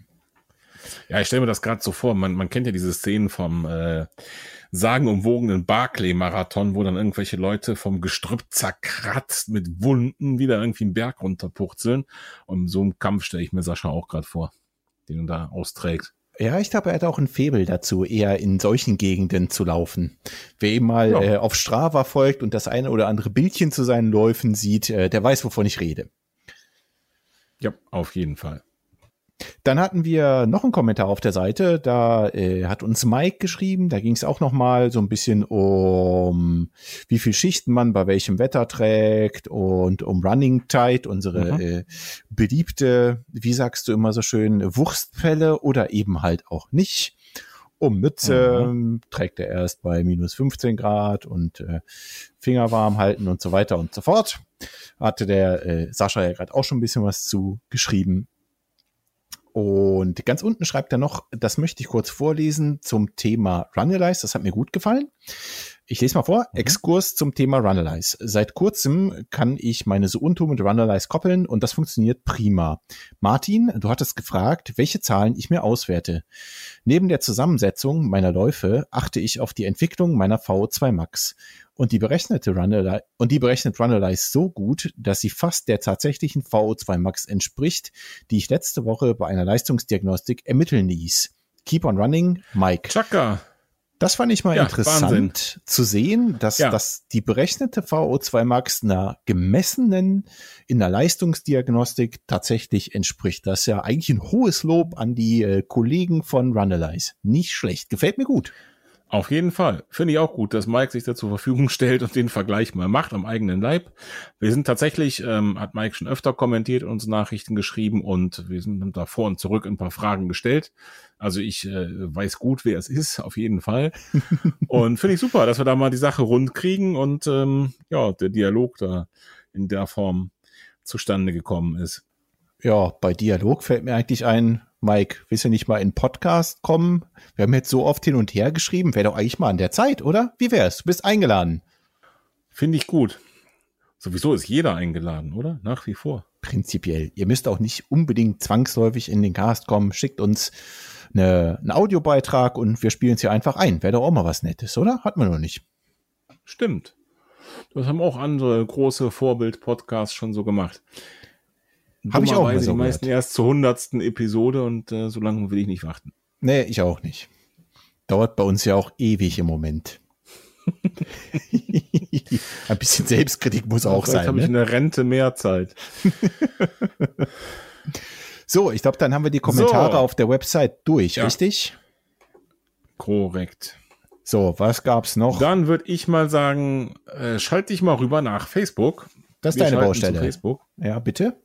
Ja, ich stelle mir das gerade so vor. Man, man kennt ja diese Szenen vom äh, sagenumwogenen Barclay-Marathon, wo dann irgendwelche Leute vom Gestrüpp zerkratzt mit Wunden wieder irgendwie einen Berg runterpurzeln. Und so einen Kampf stelle ich mir Sascha auch gerade vor, den er da austrägt. Ja, ich glaube, er hat auch ein Febel dazu, eher in solchen Gegenden zu laufen. Wer ihm mal ja. äh, auf Strava folgt und das eine oder andere Bildchen zu seinen Läufen sieht, äh, der weiß, wovon ich rede. Ja, auf jeden Fall. Dann hatten wir noch einen Kommentar auf der Seite, da äh, hat uns Mike geschrieben, da ging es auch noch mal so ein bisschen um wie viel Schichten man bei welchem Wetter trägt und um Running Tide, unsere mhm. äh, beliebte, wie sagst du immer so schön, Wurstfälle oder eben halt auch nicht. Um Mütze mhm. trägt er erst bei minus 15 Grad und äh, Finger warm halten und so weiter und so fort. Hatte der äh, Sascha ja gerade auch schon ein bisschen was zu geschrieben. Und ganz unten schreibt er noch, das möchte ich kurz vorlesen zum Thema Runalyze. Das hat mir gut gefallen. Ich lese mal vor. Mhm. Exkurs zum Thema Runalyze. Seit kurzem kann ich meine Suunto mit Runalyze koppeln und das funktioniert prima. Martin, du hattest gefragt, welche Zahlen ich mir auswerte. Neben der Zusammensetzung meiner Läufe achte ich auf die Entwicklung meiner VO2 Max und die berechnete Runalyze, und die berechnet Runalyze so gut, dass sie fast der tatsächlichen VO2 Max entspricht, die ich letzte Woche bei einer Leistungsdiagnostik ermitteln ließ. Keep on running, Mike. Chaka. Das fand ich mal ja, interessant Wahnsinn. zu sehen, dass, ja. dass die berechnete VO2 Max einer gemessenen in der Leistungsdiagnostik tatsächlich entspricht. Das ist ja eigentlich ein hohes Lob an die äh, Kollegen von Runalyze. Nicht schlecht. Gefällt mir gut. Auf jeden Fall. Finde ich auch gut, dass Mike sich da zur Verfügung stellt und den Vergleich mal macht am eigenen Leib. Wir sind tatsächlich, ähm, hat Mike schon öfter kommentiert, uns Nachrichten geschrieben und wir sind da vor und zurück ein paar Fragen gestellt. Also ich äh, weiß gut, wer es ist, auf jeden Fall. und finde ich super, dass wir da mal die Sache rund kriegen und ähm, ja, der Dialog da in der Form zustande gekommen ist. Ja, bei Dialog fällt mir eigentlich ein, Mike, willst du nicht mal in Podcast kommen? Wir haben jetzt so oft hin und her geschrieben, wäre doch eigentlich mal an der Zeit, oder? Wie wär's? Du bist eingeladen. Finde ich gut. Sowieso ist jeder eingeladen, oder? Nach wie vor. Prinzipiell. Ihr müsst auch nicht unbedingt zwangsläufig in den Cast kommen. Schickt uns eine, einen Audiobeitrag und wir spielen es hier einfach ein. Wäre doch auch mal was Nettes, oder? Hat man noch nicht. Stimmt. Das haben auch andere große Vorbild-Podcasts schon so gemacht. Hab ich auch so die meisten gehört. erst zur hundertsten Episode und äh, so lange will ich nicht warten. Nee, ich auch nicht. Dauert bei uns ja auch ewig im Moment. Ein bisschen Selbstkritik muss auch Vielleicht sein. habe ich in Ne? der Rente mehr Zeit. So, ich glaube, dann haben wir die Kommentare So. auf der Website durch, Ja. richtig? Korrekt. So, was gab's noch? Dann würde ich mal sagen, äh, schalt dich mal rüber nach Facebook. das ist Wir deine Baustelle. Facebook. Ja, bitte?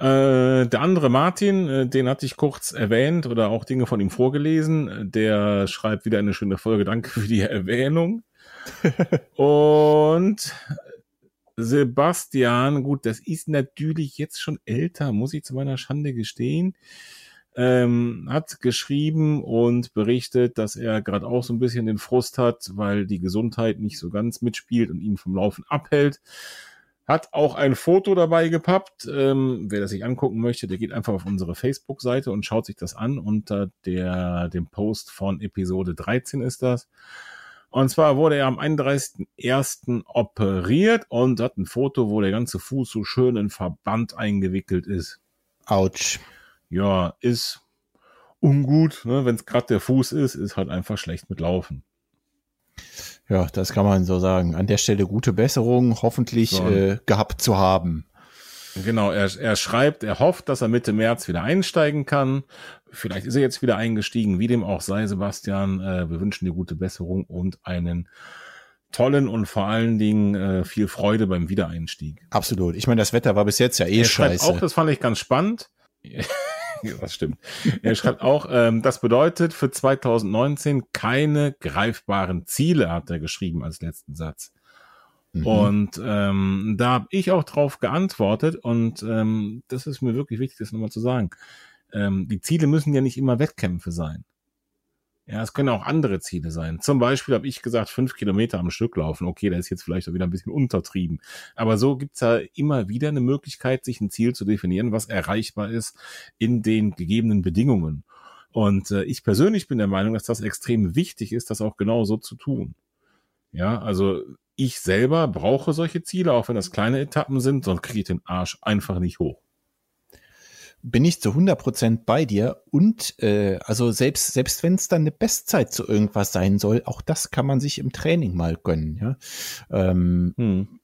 Äh, der andere Martin, äh, den hatte ich kurz erwähnt oder auch Dinge von ihm vorgelesen. Der schreibt wieder eine schöne Folge. Danke für die Erwähnung. Und Sebastian, gut, das ist natürlich jetzt schon älter, muss ich zu meiner Schande gestehen. Ähm, hat geschrieben und berichtet, dass er gerade auch so ein bisschen den Frust hat, weil die Gesundheit nicht so ganz mitspielt und ihn vom Laufen abhält. Hat auch ein Foto dabei gepappt. Ähm, wer das sich angucken möchte, der geht einfach auf unsere Facebook-Seite und schaut sich das an. Unter der, dem Post von Episode 13 ist das. Und zwar wurde er am 31.01. operiert und hat ein Foto, wo der ganze Fuß so schön in Verband eingewickelt ist. Autsch. Ja, ist ungut. Ne? Wenn es gerade der Fuß ist, ist halt einfach schlecht mit Laufen. Ja, das kann man so sagen. An der Stelle gute Besserung, hoffentlich So. äh, gehabt zu haben. Genau, er, er schreibt, er hofft, dass er Mitte März wieder einsteigen kann. Vielleicht ist er jetzt wieder eingestiegen, wie dem auch sei, Sebastian. Äh, wir wünschen dir gute Besserung und einen tollen und vor allen Dingen äh, viel Freude beim Wiedereinstieg. Absolut. Ich meine, das Wetter war bis jetzt ja eh er scheiße. auch, das fand ich ganz spannend. Das stimmt. Er schreibt auch, ähm, das bedeutet für 2019 keine greifbaren Ziele, hat er geschrieben als letzten Satz. Mhm. Und ähm, da habe ich auch drauf geantwortet und ähm, das ist mir wirklich wichtig, das nochmal zu sagen. Ähm, die Ziele müssen ja nicht immer Wettkämpfe sein. Ja, es können auch andere Ziele sein. Zum Beispiel habe ich gesagt, fünf Kilometer am Stück laufen. Okay, da ist jetzt vielleicht auch wieder ein bisschen untertrieben. Aber so gibt's ja immer wieder eine Möglichkeit, sich ein Ziel zu definieren, was erreichbar ist in den gegebenen Bedingungen. Und äh, ich persönlich bin der Meinung, dass das extrem wichtig ist, das auch genau so zu tun. Ja, also ich selber brauche solche Ziele, auch wenn das kleine Etappen sind, sonst kriege ich den Arsch einfach nicht hoch. Bin ich zu 100% bei dir und äh, also selbst selbst wenn es dann eine Bestzeit zu irgendwas sein soll, auch das kann man sich im Training mal gönnen. Ja? Ähm, Hm.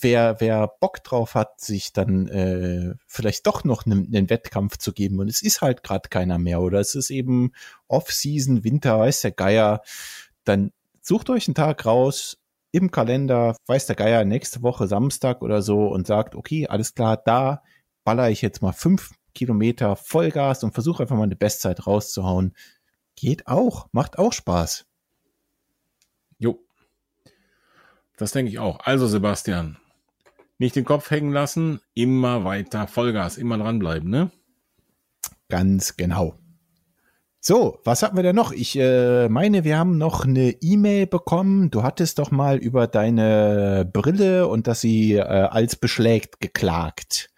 wer wer Bock drauf hat, sich dann äh, vielleicht doch noch einen, einen Wettkampf zu geben und es ist halt gerade keiner mehr oder es ist eben Off-Season, Winter, weiß der Geier, dann sucht euch einen Tag raus im Kalender, weiß der Geier nächste Woche Samstag oder so und sagt, okay, alles klar, da baller ich jetzt mal fünf Kilometer Vollgas und versuche einfach mal eine Bestzeit rauszuhauen. Geht auch, macht auch Spaß. Jo. Das denke ich auch. Also, Sebastian, nicht den Kopf hängen lassen, immer weiter Vollgas, immer dranbleiben, ne? Ganz genau. So, was hatten wir denn noch? Ich äh, meine, wir haben noch eine E-Mail bekommen. Du hattest doch mal über deine Brille und dass sie äh, als beschlägt geklagt.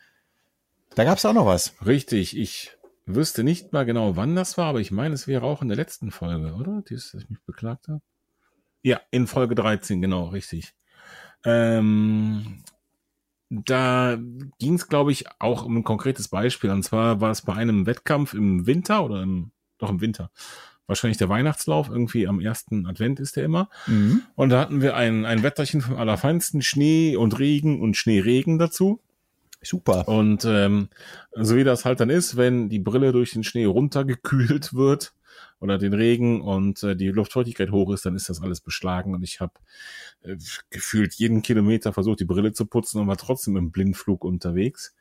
Da gab es auch noch was. Richtig, ich wüsste nicht mal genau, wann das war, aber ich meine, es wäre auch in der letzten Folge, oder? Die, dass ich mich beklagt habe. Ja, in Folge 13, genau, richtig. Ähm, da ging es, glaube ich, auch um ein konkretes Beispiel. Und zwar war es bei einem Wettkampf im Winter oder im, doch im Winter. Wahrscheinlich der Weihnachtslauf, irgendwie am ersten Advent ist der immer. Mhm. Und da hatten wir ein, ein Wetterchen vom Allerfeinsten, Schnee und Regen und Schneeregen dazu. Super. Und ähm, so wie das halt dann ist, wenn die Brille durch den Schnee runtergekühlt wird oder den Regen und äh, die Luftfeuchtigkeit hoch ist, dann ist das alles beschlagen. Und ich habe äh, gefühlt jeden Kilometer versucht, die Brille zu putzen und war trotzdem im Blindflug unterwegs.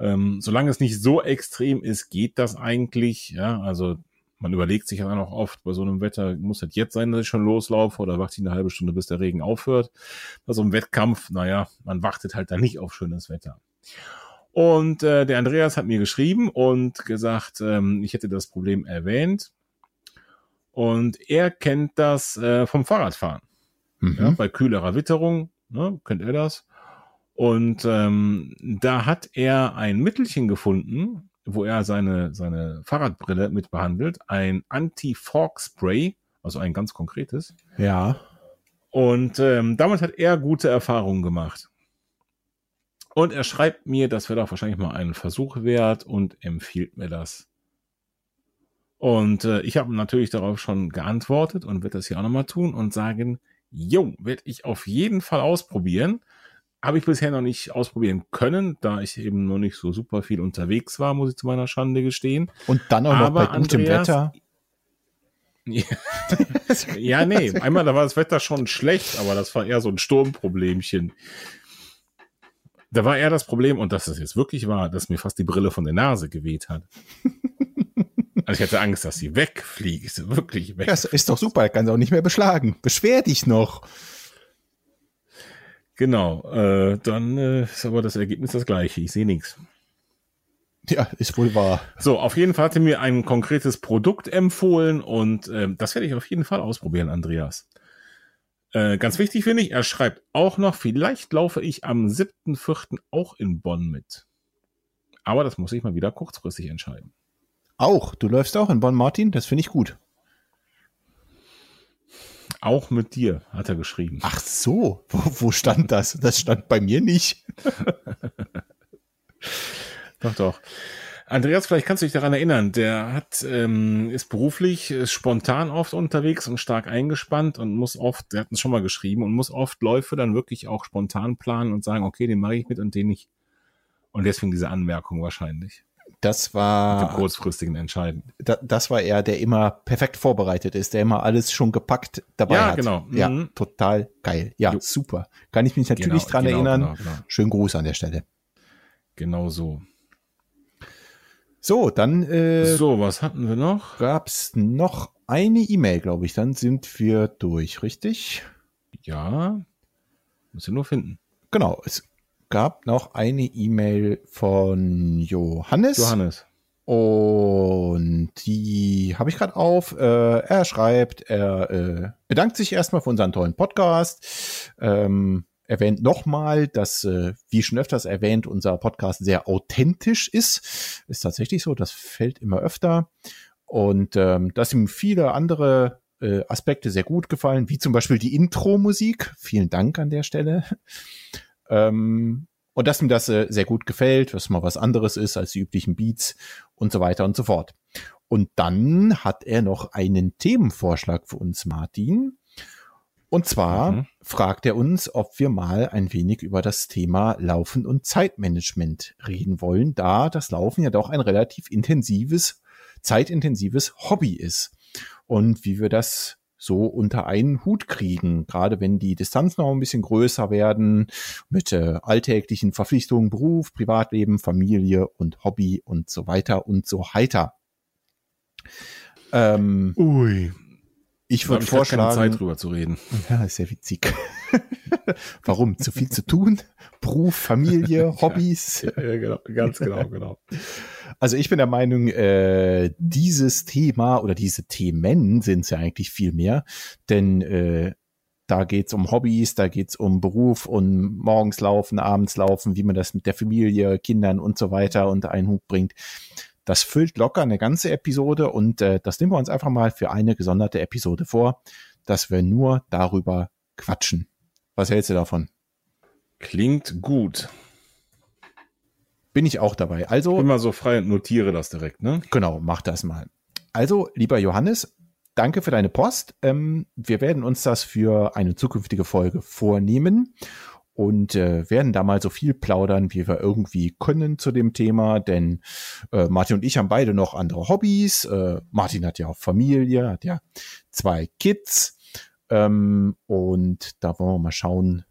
Ähm, solange es nicht so extrem ist, geht das eigentlich. Ja, also man überlegt sich dann auch oft bei so einem Wetter, muss das jetzt sein, dass ich schon loslaufe oder warte ich eine halbe Stunde, bis der Regen aufhört. Bei so einem Wettkampf, naja, man wartet halt dann nicht auf schönes Wetter. Und äh, der Andreas hat mir geschrieben und gesagt, ähm, ich hätte das Problem erwähnt. Und er kennt das äh, vom Fahrradfahren. Mhm. Ja, bei kühlerer Witterung, ne, kennt er das. Und ähm, da hat er ein Mittelchen gefunden, wo er seine, seine Fahrradbrille mit behandelt. Ein Anti-Fog-Spray, also ein ganz konkretes. Ja. Und ähm, damit hat er gute Erfahrungen gemacht. Und er schreibt mir, das wäre doch wahrscheinlich mal einen Versuch wert und empfiehlt mir das. Und äh, ich habe natürlich darauf schon geantwortet und werde das hier auch nochmal tun und sagen, jo, werde ich auf jeden Fall ausprobieren. Habe ich bisher noch nicht ausprobieren können, da ich eben noch nicht so super viel unterwegs war, muss ich zu meiner Schande gestehen. Und dann auch Aber noch bei gutem Andreas, Wetter. ja, nee, einmal da war das Wetter schon schlecht, aber das war eher so ein Sturmproblemchen. Da war eher das Problem, und dass das jetzt wirklich war, dass mir fast die Brille von der Nase geweht hat. Also ich hatte Angst, dass sie wegfliegt, wirklich weg. Das ist doch super, kann sie auch nicht mehr beschlagen. Beschwer dich noch. Genau, äh, dann äh, ist aber das Ergebnis das gleiche. Ich sehe nichts. Ja, ist wohl wahr. So, auf jeden Fall hat er mir ein konkretes Produkt empfohlen und äh, das werde ich auf jeden Fall ausprobieren, Andreas. Äh, ganz wichtig finde ich, er schreibt auch noch, vielleicht laufe ich am 7.4. auch in Bonn mit. Aber das muss ich mal wieder kurzfristig entscheiden. Auch, du läufst auch in Bonn, Martin, das finde ich gut. Auch mit dir, hat er geschrieben. Ach so, wo, wo stand das? Das stand bei mir nicht. doch, doch. Andreas, vielleicht kannst du dich daran erinnern, der hat, ähm, ist beruflich ist spontan oft unterwegs und stark eingespannt und muss oft, der hat es schon mal geschrieben, und muss oft Läufe dann wirklich auch spontan planen und sagen, okay, den mache ich mit und den nicht. Und deswegen diese Anmerkung wahrscheinlich. Das war. Mit dem kurzfristigen Entscheiden. Da, das war er, der immer perfekt vorbereitet ist, der immer alles schon gepackt dabei ja, hat. Genau. Ja, genau. total geil. Ja, jo. super. Kann ich mich natürlich genau, dran genau, erinnern. Genau, genau. Schönen Gruß an der Stelle. Genau so. So, dann. Äh, so, was hatten wir noch? Gab's noch eine E-Mail, glaube ich. Dann sind wir durch, richtig? Ja. Muss ich nur finden. Genau. Es gab noch eine E-Mail von Johannes. Johannes. Und die habe ich gerade auf. Äh, er schreibt, er äh, bedankt sich erstmal für unseren tollen Podcast. Ähm, erwähnt nochmal, dass, äh, wie schon öfters erwähnt, unser Podcast sehr authentisch ist. Ist tatsächlich so, das fällt immer öfter. Und ähm, dass ihm viele andere äh, Aspekte sehr gut gefallen, wie zum Beispiel die Intro-Musik. Vielen Dank an der Stelle. Ähm, und dass ihm das äh, sehr gut gefällt, was mal was anderes ist als die üblichen Beats und so weiter und so fort. Und dann hat er noch einen Themenvorschlag für uns, Martin. Und zwar mhm. fragt er uns, ob wir mal ein wenig über das Thema Laufen und Zeitmanagement reden wollen, da das Laufen ja doch ein relativ intensives, zeitintensives Hobby ist. Und wie wir das so unter einen Hut kriegen, gerade wenn die Distanzen noch ein bisschen größer werden mit äh, alltäglichen Verpflichtungen, Beruf, Privatleben, Familie und Hobby und so weiter und so heiter. Ähm, Ui. Ich würde vorschlagen. Keine Zeit drüber zu reden. Ja, ist ja witzig. Warum? Zu viel zu tun? Beruf, Familie, Hobbys? Ja, ja, genau, ganz genau, genau. Also ich bin der Meinung, äh, dieses Thema oder diese Themen sind es ja eigentlich viel mehr, denn äh, da geht's um Hobbys, da geht's um Beruf und morgens laufen, abends laufen, wie man das mit der Familie, Kindern und so weiter unter einen Hut bringt. Das füllt locker eine ganze Episode und äh, das nehmen wir uns einfach mal für eine gesonderte Episode vor, dass wir nur darüber quatschen. Was hältst du davon? Klingt gut. Bin ich auch dabei. Also. Mal so frei und notiere das direkt, ne? Genau, mach das mal. Also, lieber Johannes, danke für deine Post. Ähm, wir werden uns das für eine zukünftige Folge vornehmen und äh, werden da mal so viel plaudern, wie wir irgendwie können zu dem Thema, denn äh, Martin und ich haben beide noch andere Hobbys. Äh, Martin hat ja auch Familie, hat ja zwei Kids ähm, und da wollen wir mal schauen,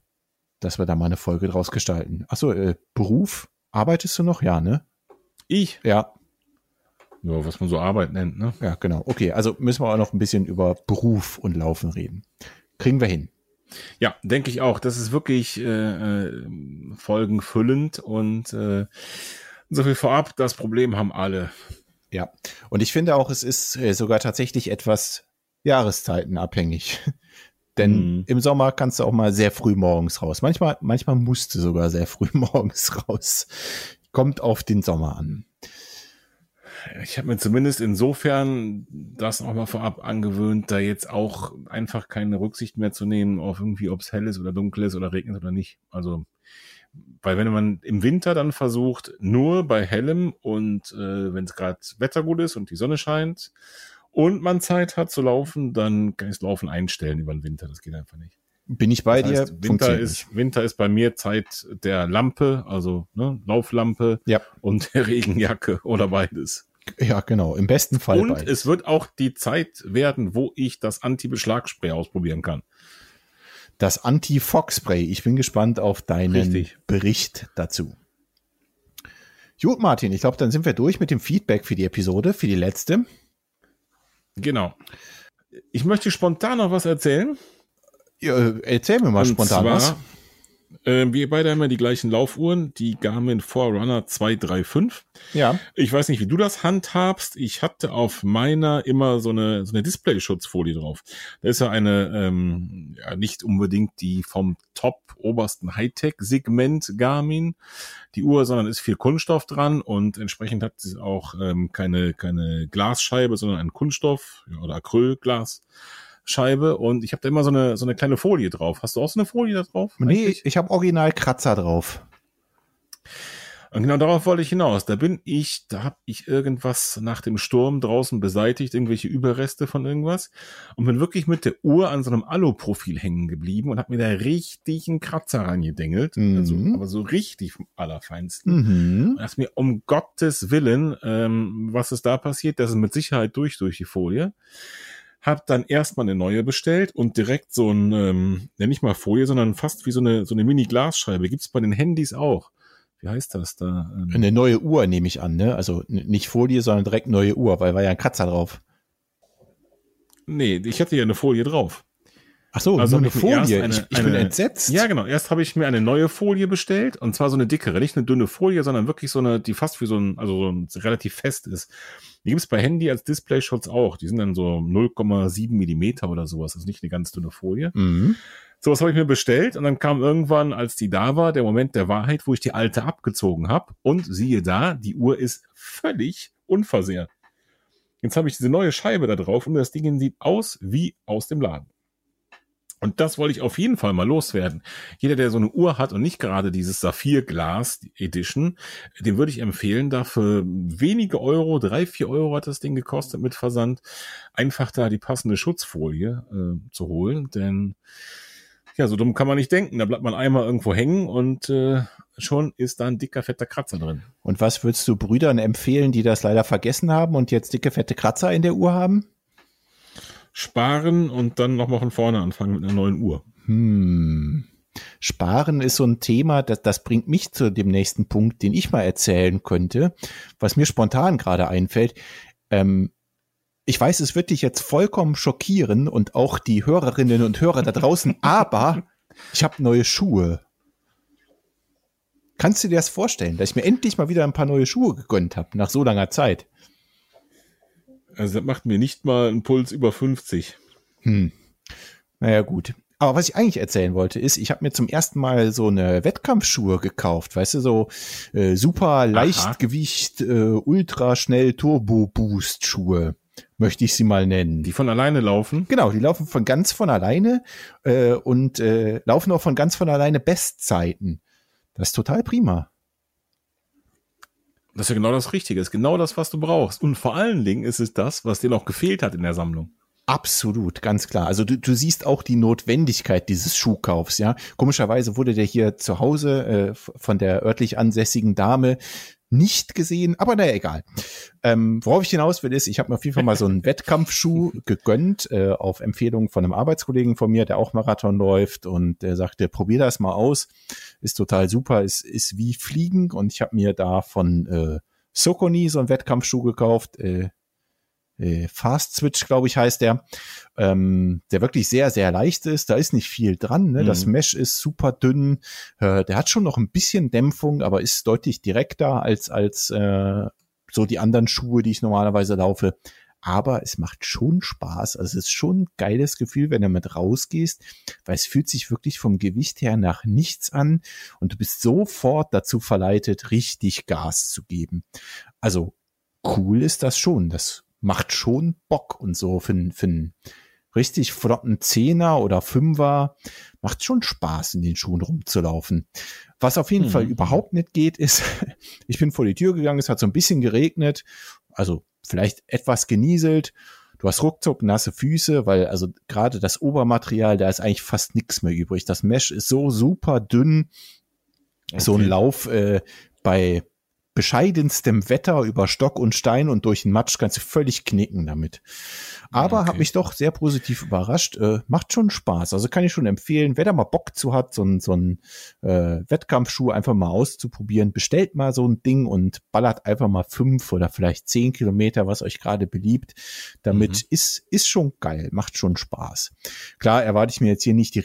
dass wir da mal eine Folge draus gestalten. Achso, äh, Beruf, arbeitest du noch? Ja, ne? Ich? Ja. Ja, was man so Arbeit nennt, ne? Ja, genau. Okay, also müssen wir auch noch ein bisschen über Beruf und Laufen reden. Kriegen wir hin. Ja, denke ich auch. Das ist wirklich äh, äh, folgenfüllend und äh, so viel vorab. Das Problem haben alle. Ja, und ich finde auch, es ist äh, sogar tatsächlich etwas jahreszeitenabhängig. Denn mhm. im Sommer kannst du auch mal sehr früh morgens raus. Manchmal, manchmal musst du sogar sehr früh morgens raus. Kommt auf den Sommer an ich habe mir zumindest insofern das auch mal vorab angewöhnt, da jetzt auch einfach keine Rücksicht mehr zu nehmen auf irgendwie, ob es hell ist oder dunkel ist oder regnet oder nicht. Also Weil wenn man im Winter dann versucht, nur bei hellem und äh, wenn es gerade Wetter gut ist und die Sonne scheint und man Zeit hat zu laufen, dann kann ich das Laufen einstellen über den Winter. Das geht einfach nicht. Bin ich bei Das dir? heißt, Winter ist, Winter ist bei mir Zeit der Lampe, also ne, Lauflampe Ja. und der Regenjacke oder beides. Ja, genau. Im besten Fall Und beides. es wird auch die Zeit werden, wo ich das Anti-Beschlagspray ausprobieren kann. das Anti-Fog-Spray. Ich bin gespannt auf deinen Richtig. Bericht dazu. Gut, Martin, ich glaube, dann sind wir durch mit dem Feedback für die Episode, für die letzte. Genau. Ich möchte spontan noch was erzählen. Ja, äh, erzähl mir mal Und spontan zwar, was. Äh, wir beide haben ja die gleichen Laufuhren, die Garmin Forerunner 235. Ja. Ich weiß nicht, wie du das handhabst. Ich hatte auf meiner immer so eine, so eine Display-Schutzfolie drauf. Da ist ja eine, ähm, ja, nicht unbedingt die vom top obersten Hightech-Segment Garmin, die Uhr, sondern ist viel Kunststoff dran und entsprechend hat sie auch ähm, keine, keine Glasscheibe, sondern ein Kunststoff ja, oder Acrylglasscheibe und ich habe da immer so eine, so eine kleine Folie drauf. Hast du auch so eine Folie da drauf? Nee, ich habe original Kratzer drauf. Und genau darauf wollte ich hinaus. Da bin ich, da habe ich irgendwas nach dem Sturm draußen beseitigt, irgendwelche Überreste von irgendwas und bin wirklich mit der Uhr an so einem Aluprofil hängen geblieben und habe mir da richtig einen Kratzer reingedengelt. Mhm. Also, aber so richtig vom Allerfeinsten. Mhm. Und dachte mir, um Gottes Willen, ähm, was ist da passiert? Das ist mit Sicherheit durch, durch die Folie. Hab dann erstmal eine neue bestellt und direkt so ein, ähm, ja nicht mal Folie, sondern fast wie so eine, so eine Mini-Glasscheibe. Gibt's bei den Handys auch. Wie heißt das da? Ähm, Eine neue Uhr nehme ich an, ne? Also nicht Folie, sondern direkt neue Uhr, weil war ja ein Kratzer drauf. nee, ich hatte ja eine Folie drauf. Ach so, Also eine Folie. eine- ich, ich bin eine- entsetzt. Ja, genau. Erst habe ich mir eine neue Folie bestellt und zwar so eine dickere, nicht eine dünne Folie, sondern wirklich so eine, die fast wie so ein, also so ein, relativ fest ist. Die gibt's bei Handy als Display-Schutz auch. Die sind dann so 0,7 Millimeter oder sowas. Das ist nicht eine ganz dünne Folie. Mhm. Sowas habe ich mir bestellt und dann kam irgendwann, als die da war, der Moment der Wahrheit, wo ich die alte abgezogen habe. Und siehe da, die Uhr ist völlig unversehrt. Jetzt habe ich diese neue Scheibe da drauf und das Ding sieht aus wie aus dem Laden. Und das wollte ich auf jeden Fall mal loswerden. Jeder, der so eine Uhr hat und nicht gerade dieses Saphirglas Edition, dem würde ich empfehlen, da für wenige Euro, drei, vier Euro hat das Ding gekostet mit Versand, einfach da die passende Schutzfolie äh, zu holen. Denn ja, so dumm kann man nicht denken. Da bleibt man einmal irgendwo hängen und äh, schon ist da ein dicker, fetter Kratzer drin. Und was würdest du Brüdern empfehlen, die das leider vergessen haben und jetzt dicke, fette Kratzer in der Uhr haben? Sparen und dann nochmal von vorne anfangen mit einer neuen Uhr. Hm. Sparen ist so ein Thema, das, das bringt mich zu dem nächsten Punkt, den ich mal erzählen könnte, was mir spontan gerade einfällt. Ähm, ich weiß, es wird dich jetzt vollkommen schockieren und auch die Hörerinnen und Hörer da draußen, aber ich habe neue Schuhe. Kannst du dir das vorstellen, dass ich mir endlich mal wieder ein paar neue Schuhe gegönnt habe, nach so langer Zeit? Also das macht mir nicht mal einen Puls über 50. Hm. Naja, gut. Aber was ich eigentlich erzählen wollte, ist, ich habe mir zum ersten Mal so eine Wettkampfschuhe gekauft, weißt du, so äh, super Leichtgewicht, äh, ultra schnell Turbo-Boost-Schuhe, möchte ich sie mal nennen. Die von alleine laufen. Genau, die laufen von ganz von alleine äh, und äh, laufen auch von ganz von alleine Bestzeiten. Das ist total prima. Das ist ja genau das Richtige. Ist genau das, was du brauchst. Und vor allen Dingen ist es das, was dir noch gefehlt hat in der Sammlung. Absolut, ganz klar. Also du, du siehst auch die Notwendigkeit dieses Schuhkaufs, ja. Komischerweise wurde der hier zu Hause äh, von der örtlich ansässigen Dame nicht gesehen, aber naja, egal. Ähm, worauf ich hinaus will, ist, ich habe mir auf jeden Fall mal so einen Wettkampfschuh gegönnt, äh, auf Empfehlung von einem Arbeitskollegen von mir, der auch Marathon läuft und der sagte, probier das mal aus, ist total super, ist, ist wie Fliegen und ich habe mir da von äh, Sokoni so einen Wettkampfschuh gekauft, äh, äh, Fast Switch, glaube ich, heißt der, ähm, der wirklich sehr, sehr leicht ist. Da ist nicht viel dran. Ne? Das Mhm. Mesh ist super dünn. Äh, der hat schon noch ein bisschen Dämpfung, aber ist deutlich direkter als, als äh, so die anderen Schuhe, die ich normalerweise laufe. Aber es macht schon Spaß. Also es ist schon ein geiles Gefühl, wenn du mit rausgehst, weil es fühlt sich wirklich vom Gewicht her nach nichts an und du bist sofort dazu verleitet, richtig Gas zu geben. Also cool ist das schon. Das macht schon Bock und so für, einen- für einen richtig flotten Zehner oder Fünfer macht schon Spaß, in den Schuhen rumzulaufen. Was auf jeden Mhm. Fall überhaupt nicht geht, ist, ich bin vor die Tür gegangen, es hat so ein bisschen geregnet, also vielleicht etwas genieselt. Du hast ruckzuck nasse Füße, weil also gerade das Obermaterial, da ist eigentlich fast nichts mehr übrig. Das Mesh ist so super dünn. So ein Okay. Lauf äh, bei bescheidenstem Wetter über Stock und Stein und durch den Matsch kannst du völlig knicken damit. Aber Okay. hat mich doch sehr positiv überrascht. Äh, macht schon Spaß. Also kann ich schon empfehlen, wer da mal Bock zu hat, so ein, so ein äh, Wettkampfschuh einfach mal auszuprobieren, bestellt mal so ein Ding und ballert einfach mal fünf oder vielleicht zehn Kilometer, was euch gerade beliebt. Damit Mhm. ist, ist schon geil, macht schon Spaß. Klar erwarte ich mir jetzt hier nicht die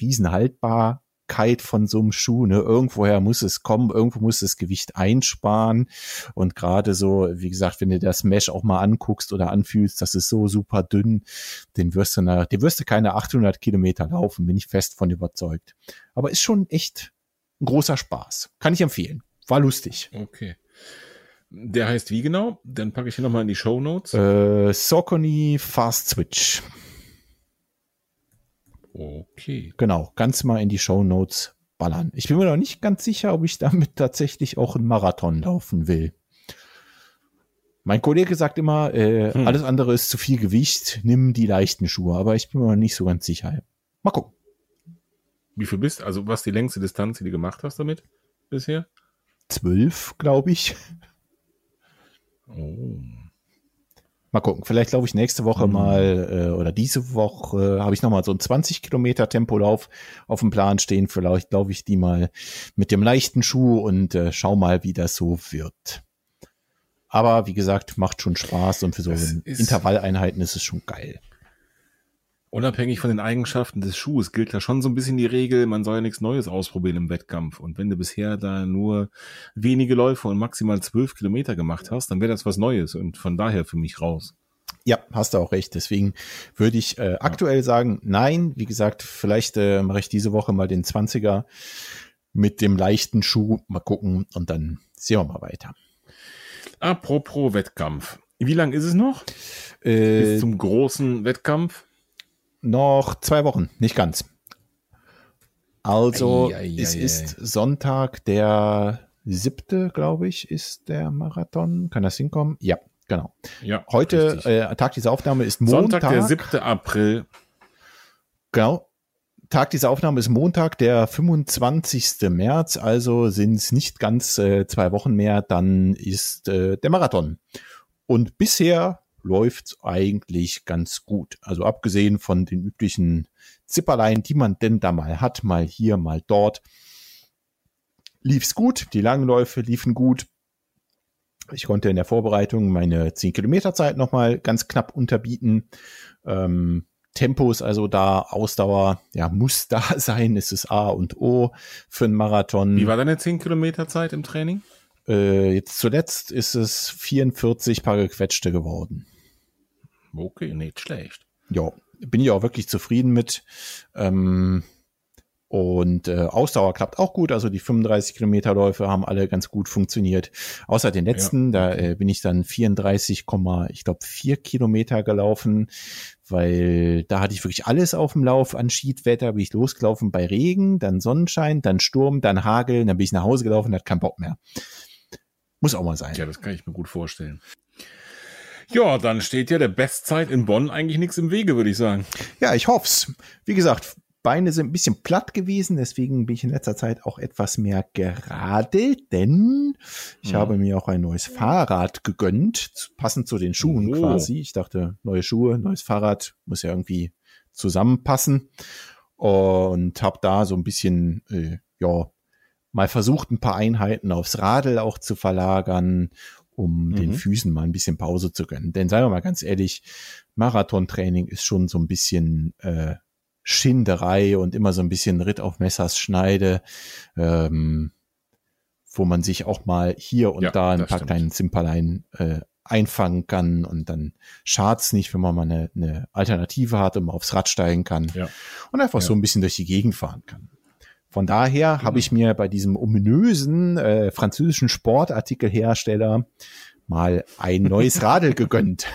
Riesenhaltbarkeit von so einem Schuh. Ne? Irgendwoher muss es kommen, irgendwo muss das Gewicht einsparen. Und gerade so, wie gesagt, wenn du das Mesh auch mal anguckst oder anfühlst, das ist so super dünn, den wirst du, nach, den wirst du keine 800 Kilometer laufen, bin ich fest von überzeugt. Aber ist schon echt ein großer Spaß. Kann ich empfehlen. War lustig. Okay. Der heißt wie genau? Dann packe ich ihn nochmal in die Show Notes. Äh, Saucony Fast Switch. Okay. Genau, ganz mal in die Show Notes ballern. Ich bin mir noch nicht ganz sicher, ob ich damit tatsächlich auch einen Marathon laufen will. Mein Kollege sagt immer, äh, Hm. alles andere ist zu viel Gewicht, nimm die leichten Schuhe, aber ich bin mir noch nicht so ganz sicher. Mal gucken. Wie viel bist Also was die längste Distanz, die du gemacht hast damit bisher? Zwölf, glaube ich. Oh. Mal gucken. Vielleicht laufe ich nächste Woche Hm. mal äh, oder diese Woche äh, habe ich noch mal so einen 20 Kilometer Tempolauf auf dem Plan stehen. Vielleicht laufe ich die mal mit dem leichten Schuh und äh, schau mal, wie das so wird. Aber wie gesagt, macht schon Spaß und für so Intervalleinheiten ist es schon geil. Unabhängig von den Eigenschaften des Schuhs gilt da schon so ein bisschen die Regel, man soll ja nichts Neues ausprobieren im Wettkampf. Und wenn du bisher da nur wenige Läufe und maximal zwölf Kilometer gemacht hast, dann wäre das was Neues und von daher für mich raus. Ja, hast du auch recht. Deswegen würde ich äh, aktuell sagen, nein. Wie gesagt, vielleicht äh, mache ich diese Woche mal den 20er mit dem leichten Schuh. Mal gucken und dann sehen wir mal weiter. Apropos Wettkampf. Wie lang ist es noch? Äh, Bis zum großen Wettkampf? Noch zwei Wochen, nicht ganz. Also, Ei, ei, es ei, ist Sonntag, der siebte, glaube ich, ist der Marathon. Kann das hinkommen? Ja, genau. Ja. Heute, äh, Tag dieser Aufnahme ist Montag. Sonntag, der 7. April. Genau. Tag dieser Aufnahme ist Montag, der 25. März, also sind es nicht ganz äh, zwei Wochen mehr, dann ist äh, der Marathon. Und bisher läuft's eigentlich ganz gut. Also abgesehen von den üblichen Zipperlein, die man denn da mal hat, mal hier, mal dort, lief's gut. Die langen Läufe liefen gut. Ich konnte in der Vorbereitung meine 10 Kilometer Zeit nochmal ganz knapp unterbieten. Ähm, Tempo ist also da, Ausdauer, ja, muss da sein, es ist A und O für einen Marathon. Wie war deine 10 Kilometer Zeit im Training? Äh, jetzt zuletzt ist es 44 paar gequetschte geworden. Okay, nicht schlecht. Ja, bin ich auch wirklich zufrieden mit. Ähm, und äh, Ausdauer klappt auch gut. Also die 35 Kilometer Läufe haben alle ganz gut funktioniert. Außer den letzten, da äh, bin ich dann 34, ich glaube 4 Kilometer gelaufen, weil da hatte ich wirklich alles auf dem Lauf an Schiedwetter. Bin ich losgelaufen bei Regen, dann Sonnenschein, dann Sturm, dann Hagel, dann bin ich nach Hause gelaufen, hat keinen Bock mehr. Muss auch mal sein. Ja, das kann ich mir gut vorstellen. Ja, dann steht ja der Bestzeit in Bonn eigentlich nichts im Wege, würde ich sagen. Ja, ich hoff's. Wie gesagt, Beine sind ein bisschen platt gewesen, deswegen bin ich in letzter Zeit auch etwas mehr gerade, denn ich Mhm. habe mir auch ein neues Fahrrad gegönnt, passend zu den Schuhen Oh. quasi. Ich dachte, neue Schuhe, neues Fahrrad, muss ja irgendwie zusammenpassen und habe da so ein bisschen, äh, ja, mal versucht, ein paar Einheiten aufs Radl auch zu verlagern, um den Mhm. Füßen mal ein bisschen Pause zu gönnen. Denn seien wir mal ganz ehrlich, Marathontraining ist schon so ein bisschen äh, Schinderei und immer so ein bisschen Ritt auf Messers Schneide, ähm, wo man sich auch mal hier und Ja, da ein paar stimmt. kleinen Zimperlein äh, einfangen kann und dann schadt's nicht, wenn man mal eine, eine Alternative hat und mal aufs Rad steigen kann Ja. und einfach Ja. so ein bisschen durch die Gegend fahren kann. Von daher habe Genau. ich mir bei diesem ominösen äh, französischen Sportartikelhersteller mal ein neues Radl gegönnt.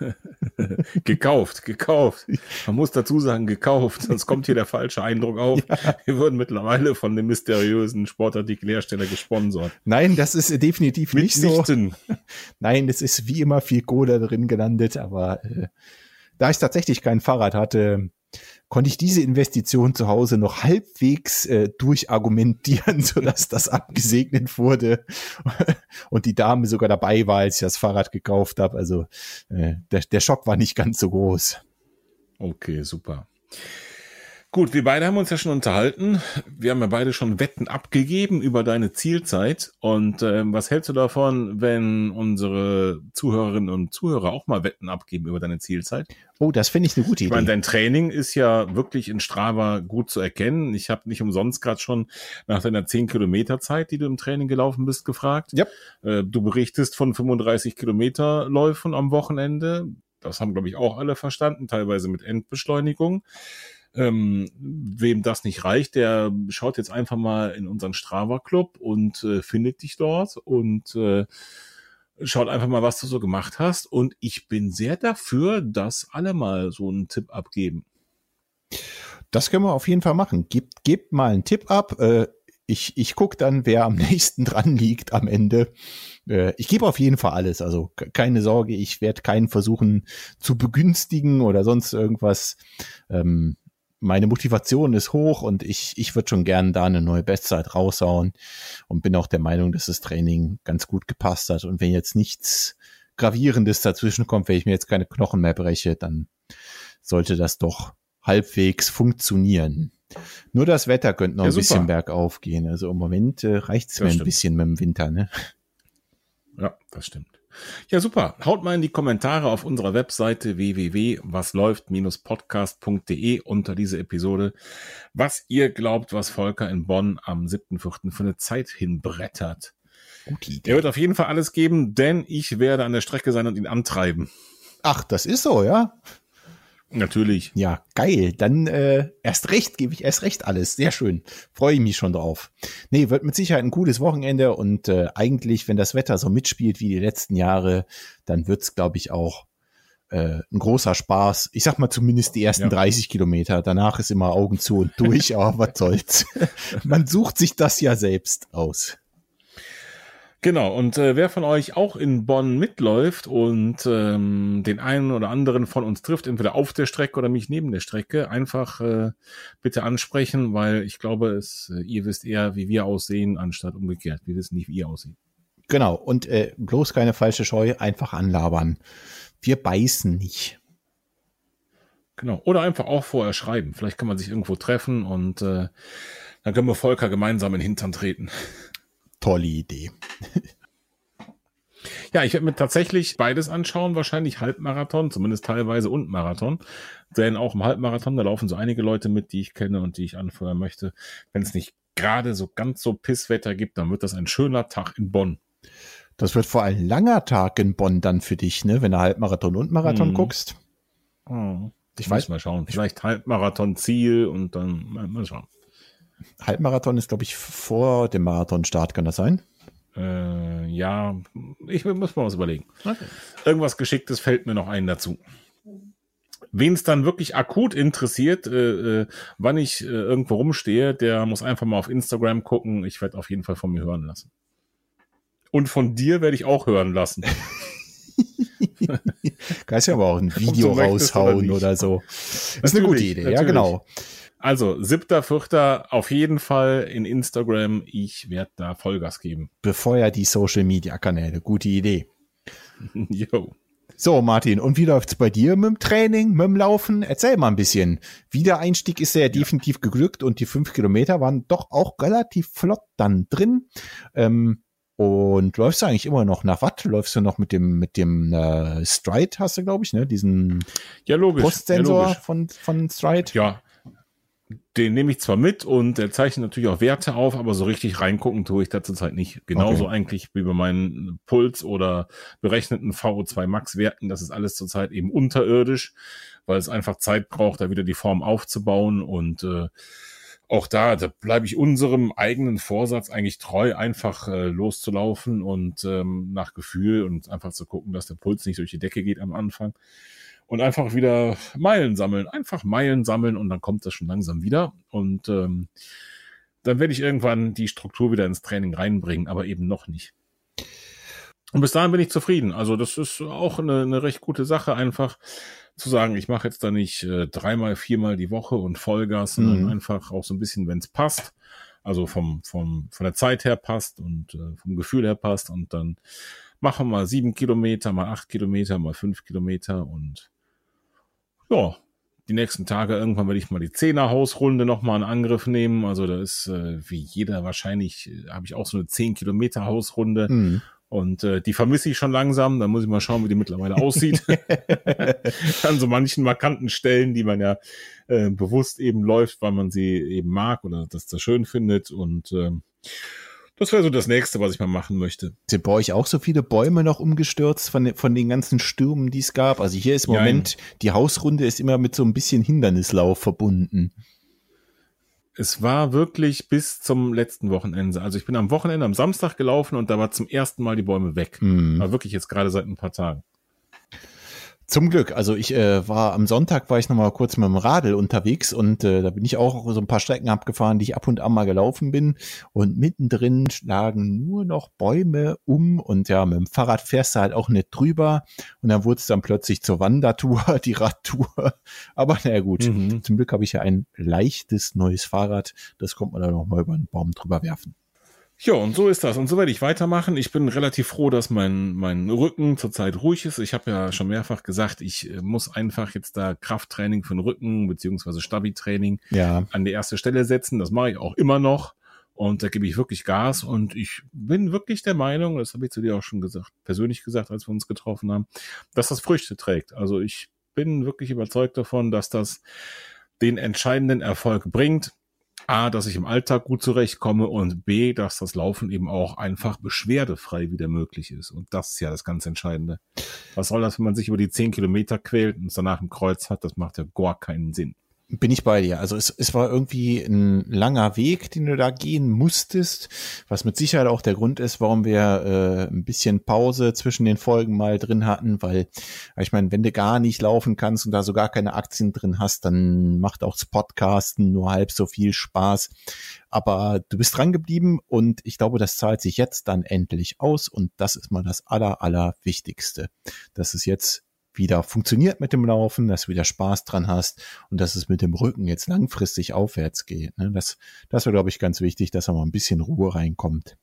gekauft, gekauft. Man muss dazu sagen, gekauft, sonst kommt hier der falsche Eindruck auf. Ja. Wir wurden mittlerweile von dem mysteriösen Sportartikelhersteller gesponsert. Nein, das ist definitiv nicht so. Nein, es ist wie immer viel Kohle drin gelandet, aber äh, da ich tatsächlich kein Fahrrad hatte, konnte ich diese Investition zu Hause noch halbwegs äh, durchargumentieren, sodass das abgesegnet wurde und die Dame sogar dabei war, als ich das Fahrrad gekauft habe. Also äh, der, der Schock war nicht ganz so groß. Okay, super. Gut, wir beide haben uns ja schon unterhalten. Wir haben ja beide schon Wetten abgegeben über deine Zielzeit. Und ähm, was hältst du davon, wenn unsere Zuhörerinnen und Zuhörer auch mal Wetten abgeben über deine Zielzeit? Oh, das finde ich eine gute Idee. Ich meine, dein Training ist ja wirklich in Strava gut zu erkennen. Ich habe nicht umsonst gerade schon nach deiner 10 Kilometer Zeit, die du im Training gelaufen bist, gefragt. Ja. Äh, du berichtest von 35 Kilometer Läufen am Wochenende. Das haben, glaube ich, auch alle verstanden, teilweise mit Endbeschleunigung. Ähm, wem das nicht reicht, der schaut jetzt einfach mal in unseren Strava Club und äh, findet dich dort und äh, schaut einfach mal, was du so gemacht hast. Und ich bin sehr dafür, dass alle mal so einen Tipp abgeben. Das können wir auf jeden Fall machen. Gebt, gebt mal einen Tipp ab. Äh, ich, ich gucke dann, wer am nächsten dran liegt am Ende. Äh, ich gebe auf jeden Fall alles. Also keine Sorge, ich werde keinen versuchen zu begünstigen oder sonst irgendwas. Ähm, meine Motivation ist hoch und ich, ich würde schon gern da eine neue Bestzeit raushauen und bin auch der Meinung, dass das Training ganz gut gepasst hat. Und wenn jetzt nichts Gravierendes dazwischen kommt, wenn ich mir jetzt keine Knochen mehr breche, dann sollte das doch halbwegs funktionieren. Nur das Wetter könnte noch ja, ein super. bisschen bergauf gehen. Also im Moment äh, reicht es mir ein bisschen mit dem Winter. Ne? Ja, das stimmt. Ja, super. Haut mal in die Kommentare auf unserer Webseite www.wasläuft-podcast.de unter diese Episode, was ihr glaubt, was Volker in Bonn am 7.4. für eine Zeit hinbrettert. Okay. Er wird auf jeden Fall alles geben, denn ich werde an der Strecke sein und ihn antreiben. Ach, das ist so, ja? Natürlich. Ja, geil. Dann äh, erst recht gebe ich erst recht alles. Sehr schön. Freue ich mich schon drauf. Nee, wird mit Sicherheit ein cooles Wochenende und äh, eigentlich, wenn das Wetter so mitspielt wie die letzten Jahre, dann wird's, glaube ich, auch äh, ein großer Spaß. Ich sag mal zumindest die ersten ja. 30 Kilometer. Danach ist immer Augen zu und durch, aber was soll's. Man sucht sich das ja selbst aus. Genau, und äh, wer von euch auch in Bonn mitläuft und ähm, den einen oder anderen von uns trifft, entweder auf der Strecke oder mich neben der Strecke, einfach äh, bitte ansprechen, weil ich glaube, es, äh, ihr wisst eher, wie wir aussehen, anstatt umgekehrt. Wir wissen nicht, wie ihr aussieht. Genau, und äh, bloß keine falsche Scheu, einfach anlabern. Wir beißen nicht. Genau, oder einfach auch vorher schreiben. Vielleicht kann man sich irgendwo treffen und äh, dann können wir Volker gemeinsam in den Hintern treten tolle Idee. Ja, ich werde mir tatsächlich beides anschauen, wahrscheinlich Halbmarathon, zumindest teilweise und Marathon. Denn auch im Halbmarathon, da laufen so einige Leute mit, die ich kenne und die ich anfeuern möchte. Wenn es nicht gerade so ganz so Pisswetter gibt, dann wird das ein schöner Tag in Bonn. Das wird vor allem ein langer Tag in Bonn dann für dich, ne? Wenn du Halbmarathon und Marathon hm. guckst. Hm. Ich weiß mal schauen. Vielleicht Halbmarathon Ziel und dann mal schauen. Halbmarathon ist, glaube ich, vor dem Marathonstart, kann das sein? Äh, ja, ich muss mal was überlegen. Okay. Irgendwas Geschicktes fällt mir noch ein dazu. Wen es dann wirklich akut interessiert, äh, äh, wann ich äh, irgendwo rumstehe, der muss einfach mal auf Instagram gucken. Ich werde auf jeden Fall von mir hören lassen. Und von dir werde ich auch hören lassen. Kannst ja aber auch ein Video raushauen oder, oder, so. Ist natürlich, eine gute Idee, natürlich. ja genau. Also, siebter, vierter, auf jeden Fall in Instagram. Ich werde da Vollgas geben. Befeuer die Social Media Kanäle. Gute Idee. Jo. So, Martin, und wie läuft's bei dir mit dem Training, mit dem Laufen? Erzähl mal ein bisschen. Wiedereinstieg ist ja, ja. definitiv geglückt und die fünf Kilometer waren doch auch relativ flott dann drin. Ähm, und läufst du eigentlich immer noch nach Watt? Läufst du noch mit dem mit dem äh, Stride, hast du, glaube ich, ne? Diesen ja, logisch. Postsensor ja, logisch. von, von Stride? Ja, den nehme ich zwar mit und der zeichnet natürlich auch Werte auf, aber so richtig reingucken tue ich da zurzeit nicht. Genauso okay. eigentlich wie bei meinen Puls oder berechneten VO2 Max Werten. Das ist alles zurzeit eben unterirdisch, weil es einfach Zeit braucht, da wieder die Form aufzubauen und äh, auch da, da bleibe ich unserem eigenen Vorsatz eigentlich treu, einfach äh, loszulaufen und ähm, nach Gefühl und einfach zu gucken, dass der Puls nicht durch die Decke geht am Anfang. Und einfach wieder Meilen sammeln, einfach Meilen sammeln und dann kommt das schon langsam wieder. Und ähm, dann werde ich irgendwann die Struktur wieder ins Training reinbringen, aber eben noch nicht. Und bis dahin bin ich zufrieden. Also das ist auch eine, eine recht gute Sache, einfach zu sagen, ich mache jetzt da nicht äh, dreimal, viermal die Woche und Vollgas, sondern mhm. einfach auch so ein bisschen, wenn es passt, also vom, vom, von der Zeit her passt und äh, vom Gefühl her passt und dann machen wir mal sieben Kilometer, mal acht Kilometer, mal fünf Kilometer und ja, die nächsten Tage irgendwann werde ich mal die Zehner-Hausrunde nochmal in Angriff nehmen. Also da ist äh, wie jeder wahrscheinlich, äh, habe ich auch so eine zehn Kilometer Hausrunde. Mhm. Und äh, die vermisse ich schon langsam. Da muss ich mal schauen, wie die mittlerweile aussieht. An so manchen markanten Stellen, die man ja äh, bewusst eben läuft, weil man sie eben mag oder das da schön findet. Und äh, das wäre so das nächste, was ich mal machen möchte. Sind bei euch auch so viele Bäume noch umgestürzt von, von den ganzen Stürmen, die es gab? Also hier ist im Moment, die Hausrunde ist immer mit so ein bisschen Hindernislauf verbunden es war wirklich bis zum letzten Wochenende. Also ich bin am Wochenende, am Samstag gelaufen und da war zum ersten Mal die Bäume weg. Mhm. War wirklich jetzt gerade seit ein paar Tagen. Zum Glück. Also ich äh, war am Sonntag war ich noch mal kurz mit dem Radl unterwegs und äh, da bin ich auch so ein paar Strecken abgefahren, die ich ab und an mal gelaufen bin und mittendrin lagen nur noch Bäume um und ja, mit dem Fahrrad fährst du halt auch nicht drüber und dann wurde es dann plötzlich zur Wandertour, die Radtour. Aber naja gut, mhm. zum Glück habe ich ja ein leichtes neues Fahrrad, das kommt man dann noch mal über einen Baum drüber werfen. Ja, und so ist das. Und so werde ich weitermachen. Ich bin relativ froh, dass mein, mein Rücken zurzeit ruhig ist. Ich habe ja schon mehrfach gesagt, ich äh, muss einfach jetzt da Krafttraining für den Rücken beziehungsweise Stabi-Training ja. an die erste Stelle setzen. Das mache ich auch immer noch. Und da gebe ich wirklich Gas. Und ich bin wirklich der Meinung, das habe ich zu dir auch schon gesagt, persönlich gesagt, als wir uns getroffen haben, dass das Früchte trägt. Also ich bin wirklich überzeugt davon, dass das den entscheidenden Erfolg bringt. A, dass ich im Alltag gut zurechtkomme und B, dass das Laufen eben auch einfach beschwerdefrei wieder möglich ist. Und das ist ja das ganz Entscheidende. Was soll das, wenn man sich über die zehn Kilometer quält und es danach ein Kreuz hat? Das macht ja gar keinen Sinn. Bin ich bei dir. Also es, es war irgendwie ein langer Weg, den du da gehen musstest, was mit Sicherheit auch der Grund ist, warum wir äh, ein bisschen Pause zwischen den Folgen mal drin hatten, weil ich meine, wenn du gar nicht laufen kannst und da so gar keine Aktien drin hast, dann macht auch das Podcasten nur halb so viel Spaß. Aber du bist dran geblieben und ich glaube, das zahlt sich jetzt dann endlich aus und das ist mal das aller, aller Wichtigste, dass es jetzt wieder funktioniert mit dem Laufen, dass du wieder Spaß dran hast und dass es mit dem Rücken jetzt langfristig aufwärts geht. Ne? Das, das wäre, glaube ich, ganz wichtig, dass da mal ein bisschen Ruhe reinkommt.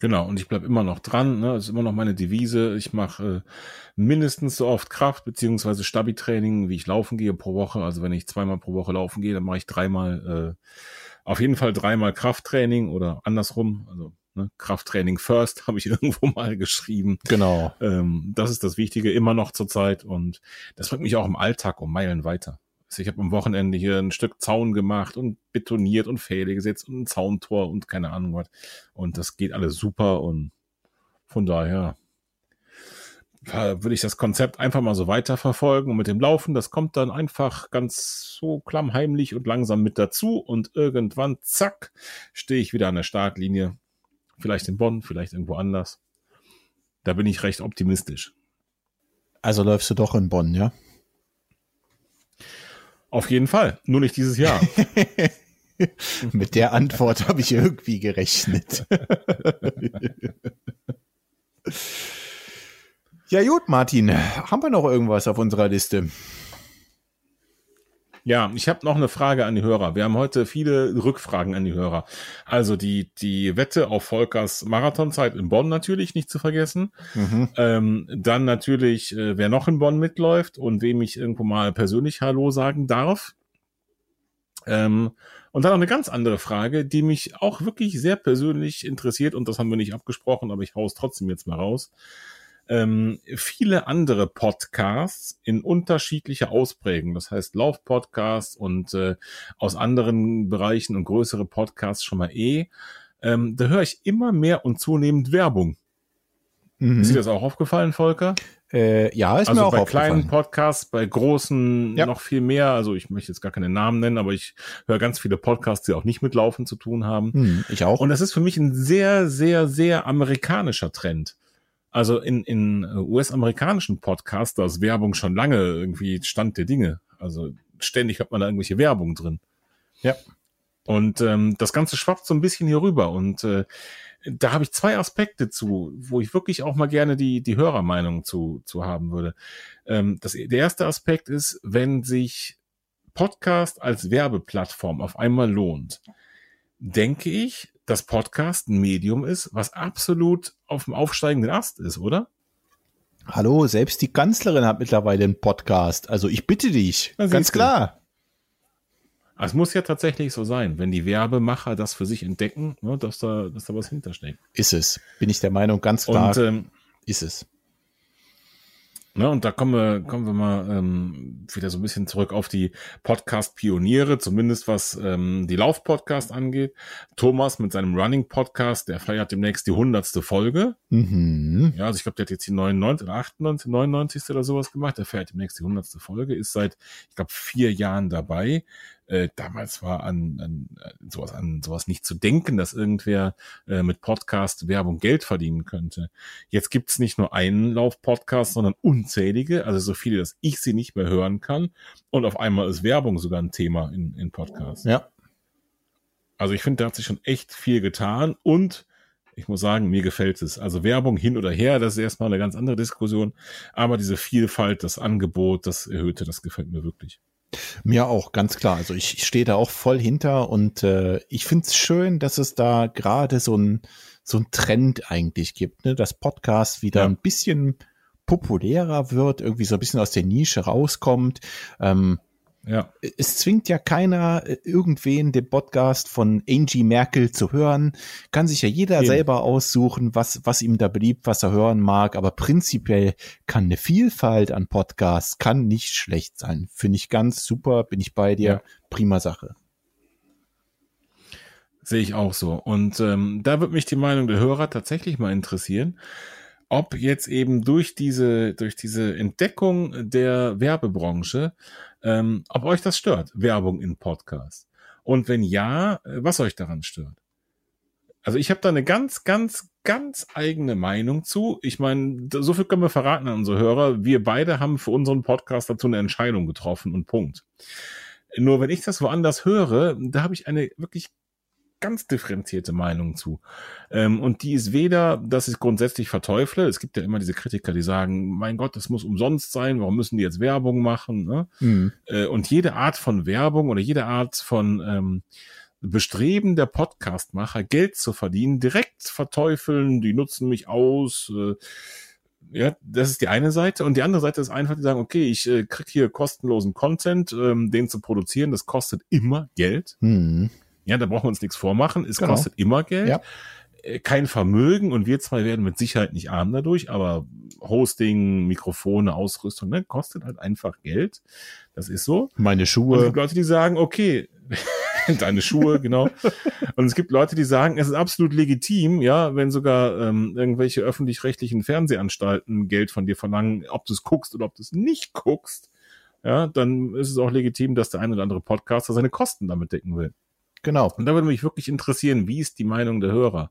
Genau, und ich bleib immer noch dran. Ne? Das ist immer noch meine Devise. Ich mache äh, mindestens so oft Kraft- beziehungsweise Stabi-Training, wie ich laufen gehe pro Woche. Also wenn ich zweimal pro Woche laufen gehe, dann mache ich dreimal, äh, auf jeden Fall dreimal Krafttraining oder andersrum. Also Ne? Krafttraining first habe ich irgendwo mal geschrieben. Genau. Ähm, das ist das Wichtige immer noch zur Zeit und das bringt mich auch im Alltag um Meilen weiter. Also ich habe am Wochenende hier ein Stück Zaun gemacht und betoniert und Pfähle gesetzt und ein Zauntor und keine Ahnung was. Und das geht alles super und von daher würde ich das Konzept einfach mal so weiterverfolgen und mit dem Laufen, das kommt dann einfach ganz so klammheimlich und langsam mit dazu und irgendwann, zack, stehe ich wieder an der Startlinie Vielleicht in Bonn, vielleicht irgendwo anders. Da bin ich recht optimistisch. Also läufst du doch in Bonn, ja? Auf jeden Fall, nur nicht dieses Jahr. Mit der Antwort habe ich irgendwie gerechnet. ja gut, Martin, haben wir noch irgendwas auf unserer Liste? Ja, ich habe noch eine Frage an die Hörer. Wir haben heute viele Rückfragen an die Hörer. Also die, die Wette auf Volkers Marathonzeit in Bonn natürlich nicht zu vergessen. Mhm. Ähm, dann natürlich, äh, wer noch in Bonn mitläuft und wem ich irgendwo mal persönlich Hallo sagen darf. Ähm, und dann noch eine ganz andere Frage, die mich auch wirklich sehr persönlich interessiert und das haben wir nicht abgesprochen, aber ich hau's trotzdem jetzt mal raus ähm, viele andere Podcasts in unterschiedlicher Ausprägung. Das heißt Lauf-Podcasts und äh, aus anderen Bereichen und größere Podcasts schon mal eh. Ähm, da höre ich immer mehr und zunehmend Werbung. Mhm. Ist dir das auch aufgefallen, Volker? Äh, ja, ist also mir auch bei aufgefallen. kleinen Podcasts, bei großen Ja. noch viel mehr. Also ich möchte jetzt gar keine Namen nennen, aber ich höre ganz viele Podcasts, die auch nicht mit Laufen zu tun haben. Hm, ich auch. Und das ist für mich ein sehr, sehr, sehr amerikanischer Trend. Also in, in äh, US-amerikanischen Podcasts, da ist Werbung schon lange irgendwie Stand der Dinge. Also ständig hat man da irgendwelche Werbung drin. Ja. Und ähm, das Ganze schwappt so ein bisschen hier rüber. Und äh, da habe ich zwei Aspekte zu, wo ich wirklich auch mal gerne die, die Hörermeinung zu, zu haben würde. Ähm, das, der erste Aspekt ist, wenn sich Podcast als Werbeplattform auf einmal lohnt, denke ich, dass Podcast ein Medium ist, was absolut auf dem aufsteigenden Ast ist, oder? Hallo, selbst die Kanzlerin hat mittlerweile einen Podcast. Also ich bitte dich, ganz du. klar. Es muss ja tatsächlich so sein, wenn die Werbemacher das für sich entdecken, ne, dass da, dass da was hintersteckt. Ist es. Bin ich der Meinung, ganz klar, Und ähm, ist es. Ne, und da kommen wir, kommen wir mal ähm, wieder so ein bisschen zurück auf die Podcast-Pioniere, zumindest was ähm, die Lauf-Podcast angeht. Thomas mit seinem Running-Podcast, der feiert demnächst die hundertste Folge. Mhm. Ja, also ich glaube, der hat jetzt die 99 oder 98, 99. oder sowas gemacht. Der feiert demnächst die hundertste Folge, ist seit, ich glaube, vier Jahren dabei. Äh, damals war an, an äh, sowas an sowas nicht zu denken, dass irgendwer äh, mit Podcast Werbung Geld verdienen könnte. Jetzt gibt's nicht nur einen Lauf-Podcast, sondern unzählige, also so viele, dass ich sie nicht mehr hören kann. Und auf einmal ist Werbung sogar ein Thema in, in Podcasts. Ja. Also ich finde, da hat sich schon echt viel getan und ich muss sagen, mir gefällt es. Also Werbung hin oder her, das ist erstmal eine ganz andere Diskussion. Aber diese Vielfalt, das Angebot, das Erhöhte, das gefällt mir wirklich. Mir auch, ganz klar. Also ich stehe da auch voll hinter und äh, ich find's schön, dass es da gerade so ein so ein Trend eigentlich gibt, ne? dass Podcast wieder Ja. ein bisschen populärer wird, irgendwie so ein bisschen aus der Nische rauskommt. Ähm, Ja, es zwingt ja keiner äh, irgendwen den Podcast von Angie Merkel zu hören. Kann sich ja jeder Eben. selber aussuchen, was, was ihm da beliebt, was er hören mag. Aber prinzipiell kann eine Vielfalt an Podcasts kann nicht schlecht sein. Finde ich ganz super, bin ich bei dir. Ja. Prima Sache. sehe ich auch so. Und ähm, da wird mich die Meinung der Hörer tatsächlich mal interessieren, ob jetzt eben durch diese, durch diese Entdeckung der Werbebranche, ähm, ob euch das stört, Werbung in Podcasts. Und wenn ja, äh, was euch daran stört. Also ich habe da eine ganz, ganz, ganz eigene Meinung zu. Ich meine, so viel können wir verraten an unsere Hörer. Wir beide haben für unseren Podcast dazu eine Entscheidung getroffen und Punkt. Nur wenn ich das woanders höre, da habe ich eine wirklich ganz differenzierte Meinung zu. Ähm, und die ist weder, dass ich grundsätzlich verteufle. Es gibt ja immer diese Kritiker, die sagen, mein Gott, das muss umsonst sein. Warum müssen die jetzt Werbung machen? Ne? Hm. Äh, und jede Art von Werbung oder jede Art von ähm, Bestreben der Podcastmacher, Geld zu verdienen, direkt verteufeln, die nutzen mich aus. Äh, ja, das ist die eine Seite. Und die andere Seite ist einfach, die sagen, okay, ich äh, krieg hier kostenlosen Content, ähm, den zu produzieren, das kostet immer Geld. Hm. Ja, da brauchen wir uns nichts vormachen. Es Genau. kostet immer Geld. Ja. Äh, Kein Vermögen und wir zwei werden mit Sicherheit nicht arm dadurch, aber Hosting, Mikrofone, Ausrüstung, ne, kostet halt einfach Geld. Das ist so. Meine Und es Schuhe. gibt Leute, die sagen, okay, deine Schuhe, genau. Und es gibt Leute, die sagen, es ist absolut legitim, ja, wenn sogar ähm, irgendwelche öffentlich-rechtlichen Fernsehanstalten Geld von dir verlangen, ob du es guckst oder ob du es nicht guckst, ja, dann ist es auch legitim, dass der ein oder andere Podcaster seine Kosten damit decken will. Genau. Und da würde mich wirklich interessieren, wie ist die Meinung der Hörer?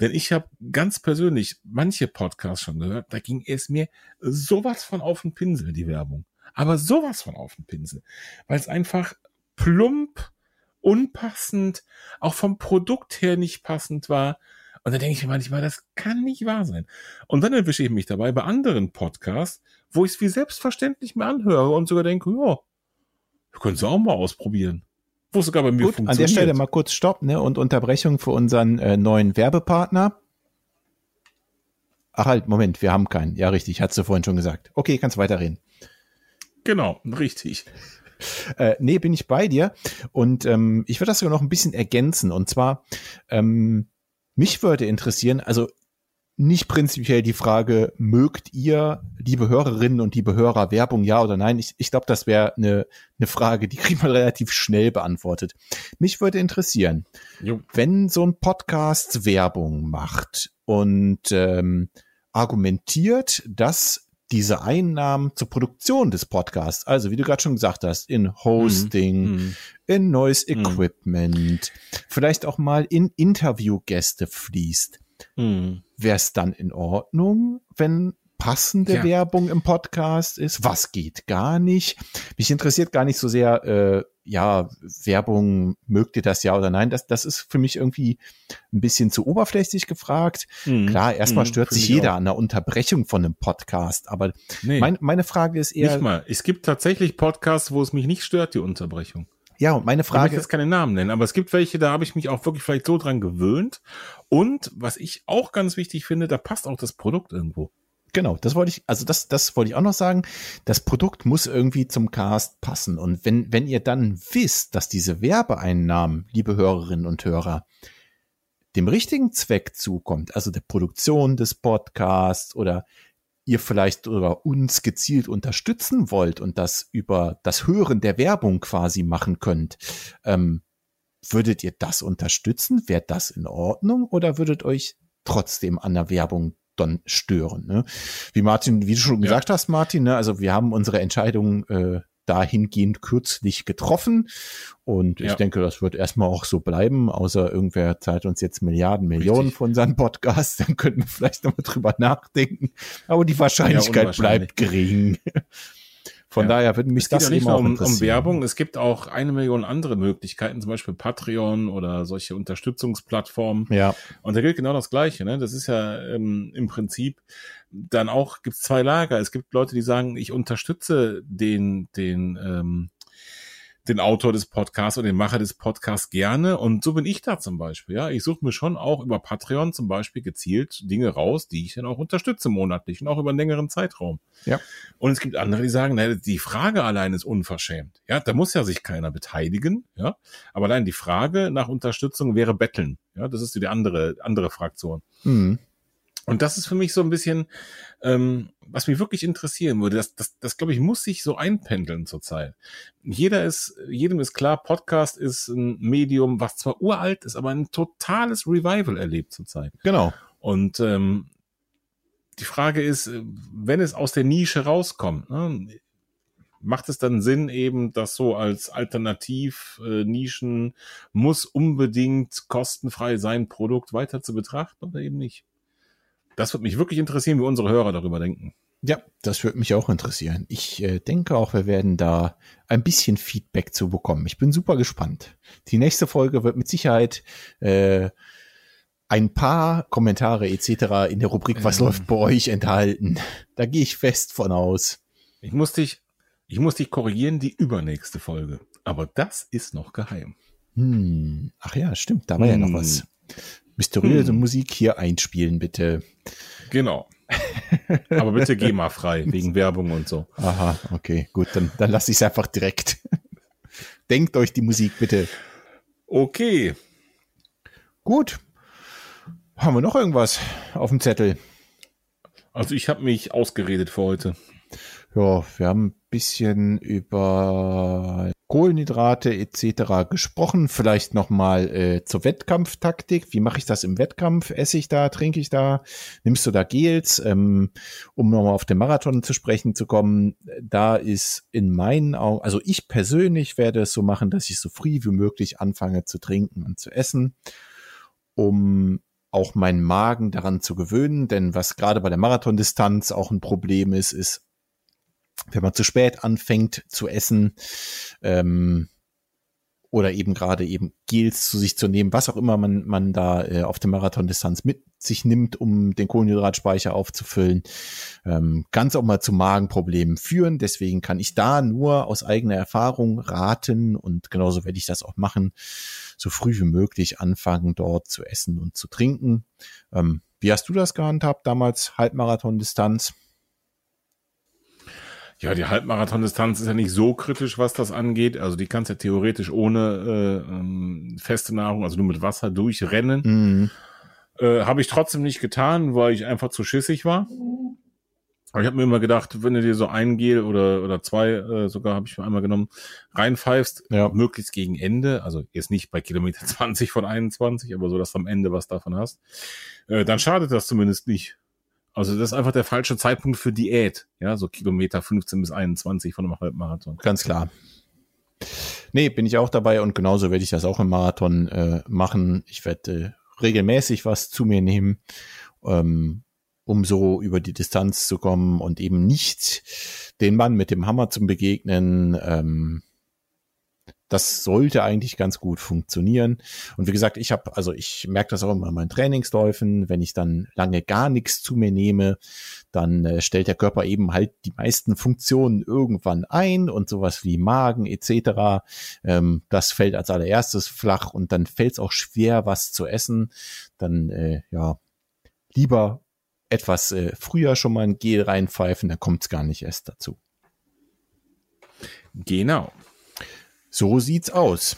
Denn ich habe ganz persönlich manche Podcasts schon gehört, da ging es mir sowas von auf den Pinsel, die Werbung. Aber sowas von auf den Pinsel. Weil es einfach plump, unpassend, auch vom Produkt her nicht passend war. Und da denke ich mir manchmal, das kann nicht wahr sein. Und dann erwische ich mich dabei bei anderen Podcasts, wo ich es wie selbstverständlich mir anhöre und sogar denke, ja, wir können es auch mal ausprobieren. Wo sogar bei mir Gut, an der funktioniert. Stelle mal kurz Stopp ne, und Unterbrechung für unseren äh, neuen Werbepartner. Ach halt, Moment, wir haben keinen. Ja, richtig, hast du vorhin schon gesagt. Okay, kannst weiterreden. Genau, richtig. Äh, nee, bin ich bei dir. Und ähm, ich würde das sogar noch ein bisschen ergänzen. Und zwar, ähm, mich würde interessieren, also nicht prinzipiell die Frage, mögt ihr, liebe Hörerinnen und liebe Hörer, Werbung, ja oder nein? Ich, ich glaube, das wäre eine eine Frage, die kriegt man relativ schnell beantwortet. Mich würde interessieren, Jo. wenn so ein Podcast Werbung macht und ähm, argumentiert, dass diese Einnahmen zur Produktion des Podcasts, also wie du gerade schon gesagt hast, in Hosting, mhm. in neues mhm. Equipment, vielleicht auch mal in Interviewgäste fließt, mhm. wäre es dann in Ordnung, wenn passende ja. Werbung im Podcast ist, was geht gar nicht. Mich interessiert gar nicht so sehr, äh, ja, Werbung, mögt ihr das ja oder nein? Das, das ist für mich irgendwie ein bisschen zu oberflächlich gefragt. Mhm. Klar, erstmal mhm, stört sich jeder auch. an der Unterbrechung von einem Podcast, aber nee. mein, meine Frage ist eher. Nicht mal. Es gibt tatsächlich Podcasts, wo es mich nicht stört, die Unterbrechung. Ja, und meine Frage. Ich möchte jetzt keine Namen nennen, aber es gibt welche, da habe ich mich auch wirklich vielleicht so dran gewöhnt. Und was ich auch ganz wichtig finde, da passt auch das Produkt irgendwo. Genau, das wollte ich, also das, das wollte ich auch noch sagen. Das Produkt muss irgendwie zum Cast passen. Und wenn, wenn ihr dann wisst, dass diese Werbeeinnahmen, liebe Hörerinnen und Hörer, dem richtigen Zweck zukommt, also der Produktion des Podcasts oder ihr vielleicht oder uns gezielt unterstützen wollt und das über das Hören der Werbung quasi machen könnt, ähm, würdet ihr das unterstützen? Wäre das in Ordnung oder würdet euch trotzdem an der Werbung dann stören. Ne? Wie Martin, wie du schon ja. gesagt hast, Martin, ne? also wir haben unsere Entscheidung äh, dahingehend kürzlich getroffen. Und ich ja. denke, das wird erstmal auch so bleiben, außer irgendwer zahlt uns jetzt Milliarden, Millionen Richtig. von seinem Podcast, dann könnten wir vielleicht nochmal drüber nachdenken. Aber die Wahrscheinlichkeit ja, bleibt gering. Von ja. daher würde mich es das ja nicht nur um, um Werbung. Es gibt auch eine Million andere Möglichkeiten, zum Beispiel Patreon oder solche Unterstützungsplattformen. Ja. Und da gilt genau das Gleiche. Ne? Das ist ja ähm, im Prinzip dann auch gibt es zwei Lager. Es gibt Leute, die sagen, ich unterstütze den den ähm, den Autor des Podcasts und den Macher des Podcasts gerne. Und so bin ich da zum Beispiel. Ja, ich suche mir schon auch über Patreon zum Beispiel gezielt Dinge raus, die ich dann auch unterstütze monatlich und auch über einen längeren Zeitraum. Ja. Und es gibt andere, die sagen, na, die Frage allein ist unverschämt. Ja, da muss ja sich keiner beteiligen. Ja, aber allein die Frage nach Unterstützung wäre Betteln. Ja, das ist die andere, andere Fraktion. Mhm. Und das ist für mich so ein bisschen, ähm, was mich wirklich interessieren würde. Das, das, das glaube ich, muss sich so einpendeln zurzeit. Jeder ist, jedem ist klar, Podcast ist ein Medium, was zwar uralt ist, aber ein totales Revival erlebt zurzeit. Genau. Und ähm, die Frage ist, wenn es aus der Nische rauskommt, ne, macht es dann Sinn, eben das so als Alternativ äh, Nischen muss unbedingt kostenfrei sein Produkt weiter zu betrachten oder eben nicht? Das würde mich wirklich interessieren, wie unsere Hörer darüber denken. Ja, das würde mich auch interessieren. Ich äh, denke auch, wir werden da ein bisschen Feedback zu bekommen. Ich bin super gespannt. Die nächste Folge wird mit Sicherheit äh, ein paar Kommentare etc. in der Rubrik Was ähm. läuft bei euch enthalten. Da gehe ich fest von aus. Ich muss dich, ich muss dich korrigieren, die übernächste Folge. Aber das ist noch geheim. Hm. Ach ja, stimmt, da war hm. ja noch hm. was mysteriöse hm. Musik hier einspielen, bitte. Genau. Aber bitte geh mal frei, wegen Werbung und so. Aha, okay, gut, dann, dann lasse ich es einfach direkt. Denkt euch die Musik bitte. Okay. Gut. Haben wir noch irgendwas auf dem Zettel? Also ich habe mich ausgeredet für heute. Ja, wir haben ein bisschen über Kohlenhydrate etc. gesprochen. Vielleicht nochmal äh, zur Wettkampftaktik. Wie mache ich das im Wettkampf? Esse ich da, trinke ich da? Nimmst du da Gels? Ähm, um nochmal auf den Marathon zu sprechen zu kommen, da ist in meinen Augen, also ich persönlich werde es so machen, dass ich so früh wie möglich anfange zu trinken und zu essen, um auch meinen Magen daran zu gewöhnen. Denn was gerade bei der Marathondistanz auch ein Problem ist, ist, wenn man zu spät anfängt zu essen ähm, oder eben gerade eben Gels zu sich zu nehmen, was auch immer man, man da äh, auf der Marathondistanz mit sich nimmt, um den Kohlenhydratspeicher aufzufüllen, ähm, kann es auch mal zu Magenproblemen führen. Deswegen kann ich da nur aus eigener Erfahrung raten und genauso werde ich das auch machen, so früh wie möglich anfangen, dort zu essen und zu trinken. Ähm, wie hast du das gehandhabt damals, Halbmarathon-Distanz? Ja, die Halbmarathon-Distanz ist ja nicht so kritisch, was das angeht. Also die kannst ja theoretisch ohne äh, ähm, feste Nahrung, also nur mit Wasser durchrennen. Mhm. Äh, habe ich trotzdem nicht getan, weil ich einfach zu schissig war. Aber ich habe mir immer gedacht, wenn du dir so ein Gel oder, oder zwei äh, sogar, habe ich mir einmal genommen, reinpfeifst, ja. möglichst gegen Ende, also jetzt nicht bei Kilometer 20 von 21, aber so, dass du am Ende was davon hast, äh, dann schadet das zumindest nicht. Also das ist einfach der falsche Zeitpunkt für Diät. Ja, so Kilometer 15 bis 21 von einem Halbmarathon. Ganz klar. Nee, bin ich auch dabei und genauso werde ich das auch im Marathon äh, machen. Ich werde äh, regelmäßig was zu mir nehmen, ähm, um so über die Distanz zu kommen und eben nicht den Mann mit dem Hammer zu begegnen. Ähm, das sollte eigentlich ganz gut funktionieren. Und wie gesagt, ich habe, also ich merke das auch immer in meinen Trainingsläufen, wenn ich dann lange gar nichts zu mir nehme, dann äh, stellt der Körper eben halt die meisten Funktionen irgendwann ein und sowas wie Magen etc. Ähm, das fällt als allererstes flach und dann fällt es auch schwer, was zu essen. Dann äh, ja lieber etwas äh, früher schon mal ein Gel reinpfeifen, dann kommt es gar nicht erst dazu. Genau. So sieht's aus.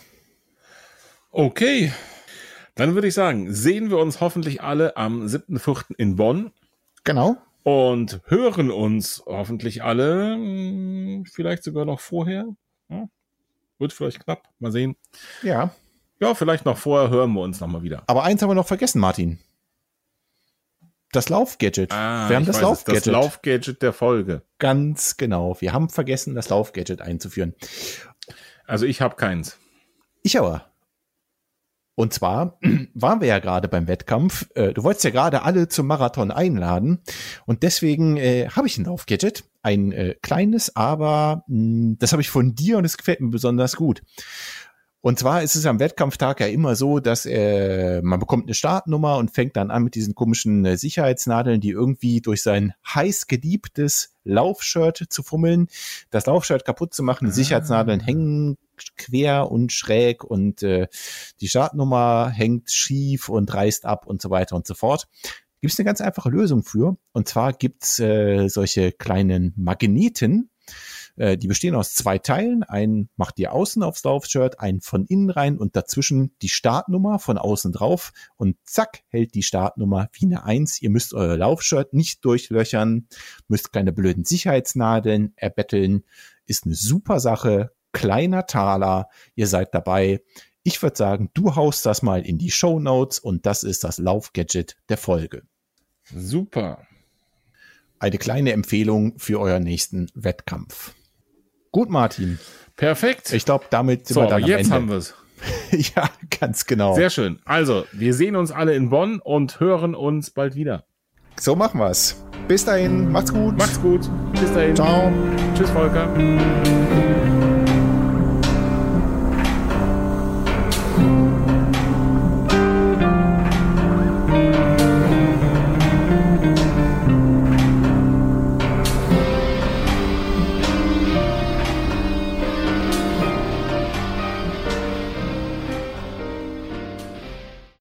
Okay. Dann würde ich sagen, sehen wir uns hoffentlich alle am 7.4. in Bonn. Genau. Und hören uns hoffentlich alle, hm, vielleicht sogar noch vorher. Ja, wird vielleicht knapp. Mal sehen. Ja. Ja, vielleicht noch vorher hören wir uns nochmal wieder. Aber eins haben wir noch vergessen, Martin. Das Laufgadget. Ah, wir haben das Laufgadget. Das Laufgadget der Folge. Ganz genau. Wir haben vergessen, das Laufgadget einzuführen. Also ich habe keins. Ich aber. Und zwar waren wir ja gerade beim Wettkampf. Äh, Du wolltest ja gerade alle zum Marathon einladen. Und deswegen äh, habe ich ein Laufgadget. Ein äh, kleines, aber mh, das habe ich von dir und es gefällt mir besonders gut. Und zwar ist es am Wettkampftag ja immer so, dass äh, man bekommt eine Startnummer und fängt dann an mit diesen komischen äh, Sicherheitsnadeln, die irgendwie durch sein heiß geliebtes Laufshirt zu fummeln, das Laufshirt kaputt zu machen. Die Sicherheitsnadeln hängen quer und schräg und äh, die Startnummer hängt schief und reißt ab und so weiter und so fort. Gibt es eine ganz einfache Lösung für. Und zwar gibt's äh, solche kleinen Magneten, äh, die bestehen aus zwei Teilen. Einen macht ihr außen aufs Laufshirt, einen von innen rein und dazwischen die Startnummer von außen drauf. Und zack, hält die Startnummer wie eine Eins. Ihr müsst euer Laufshirt nicht durchlöchern, müsst keine blöden Sicherheitsnadeln erbetteln. Ist eine super Sache. Kleiner Taler. Ihr seid dabei. Ich würde sagen, du haust das mal in die Show Notes und das ist das Laufgadget der Folge. Super. Eine kleine Empfehlung für euren nächsten Wettkampf. Gut, Martin. Perfekt. Ich glaube, damit sind so, wir dann am jetzt haben wir es. ja, ganz genau. Sehr schön. Also, wir sehen uns alle in Bonn und hören uns bald wieder. so machen wir's. Bis dahin, macht's gut. Macht's gut. Bis dahin. Ciao. Tschüss, Volker.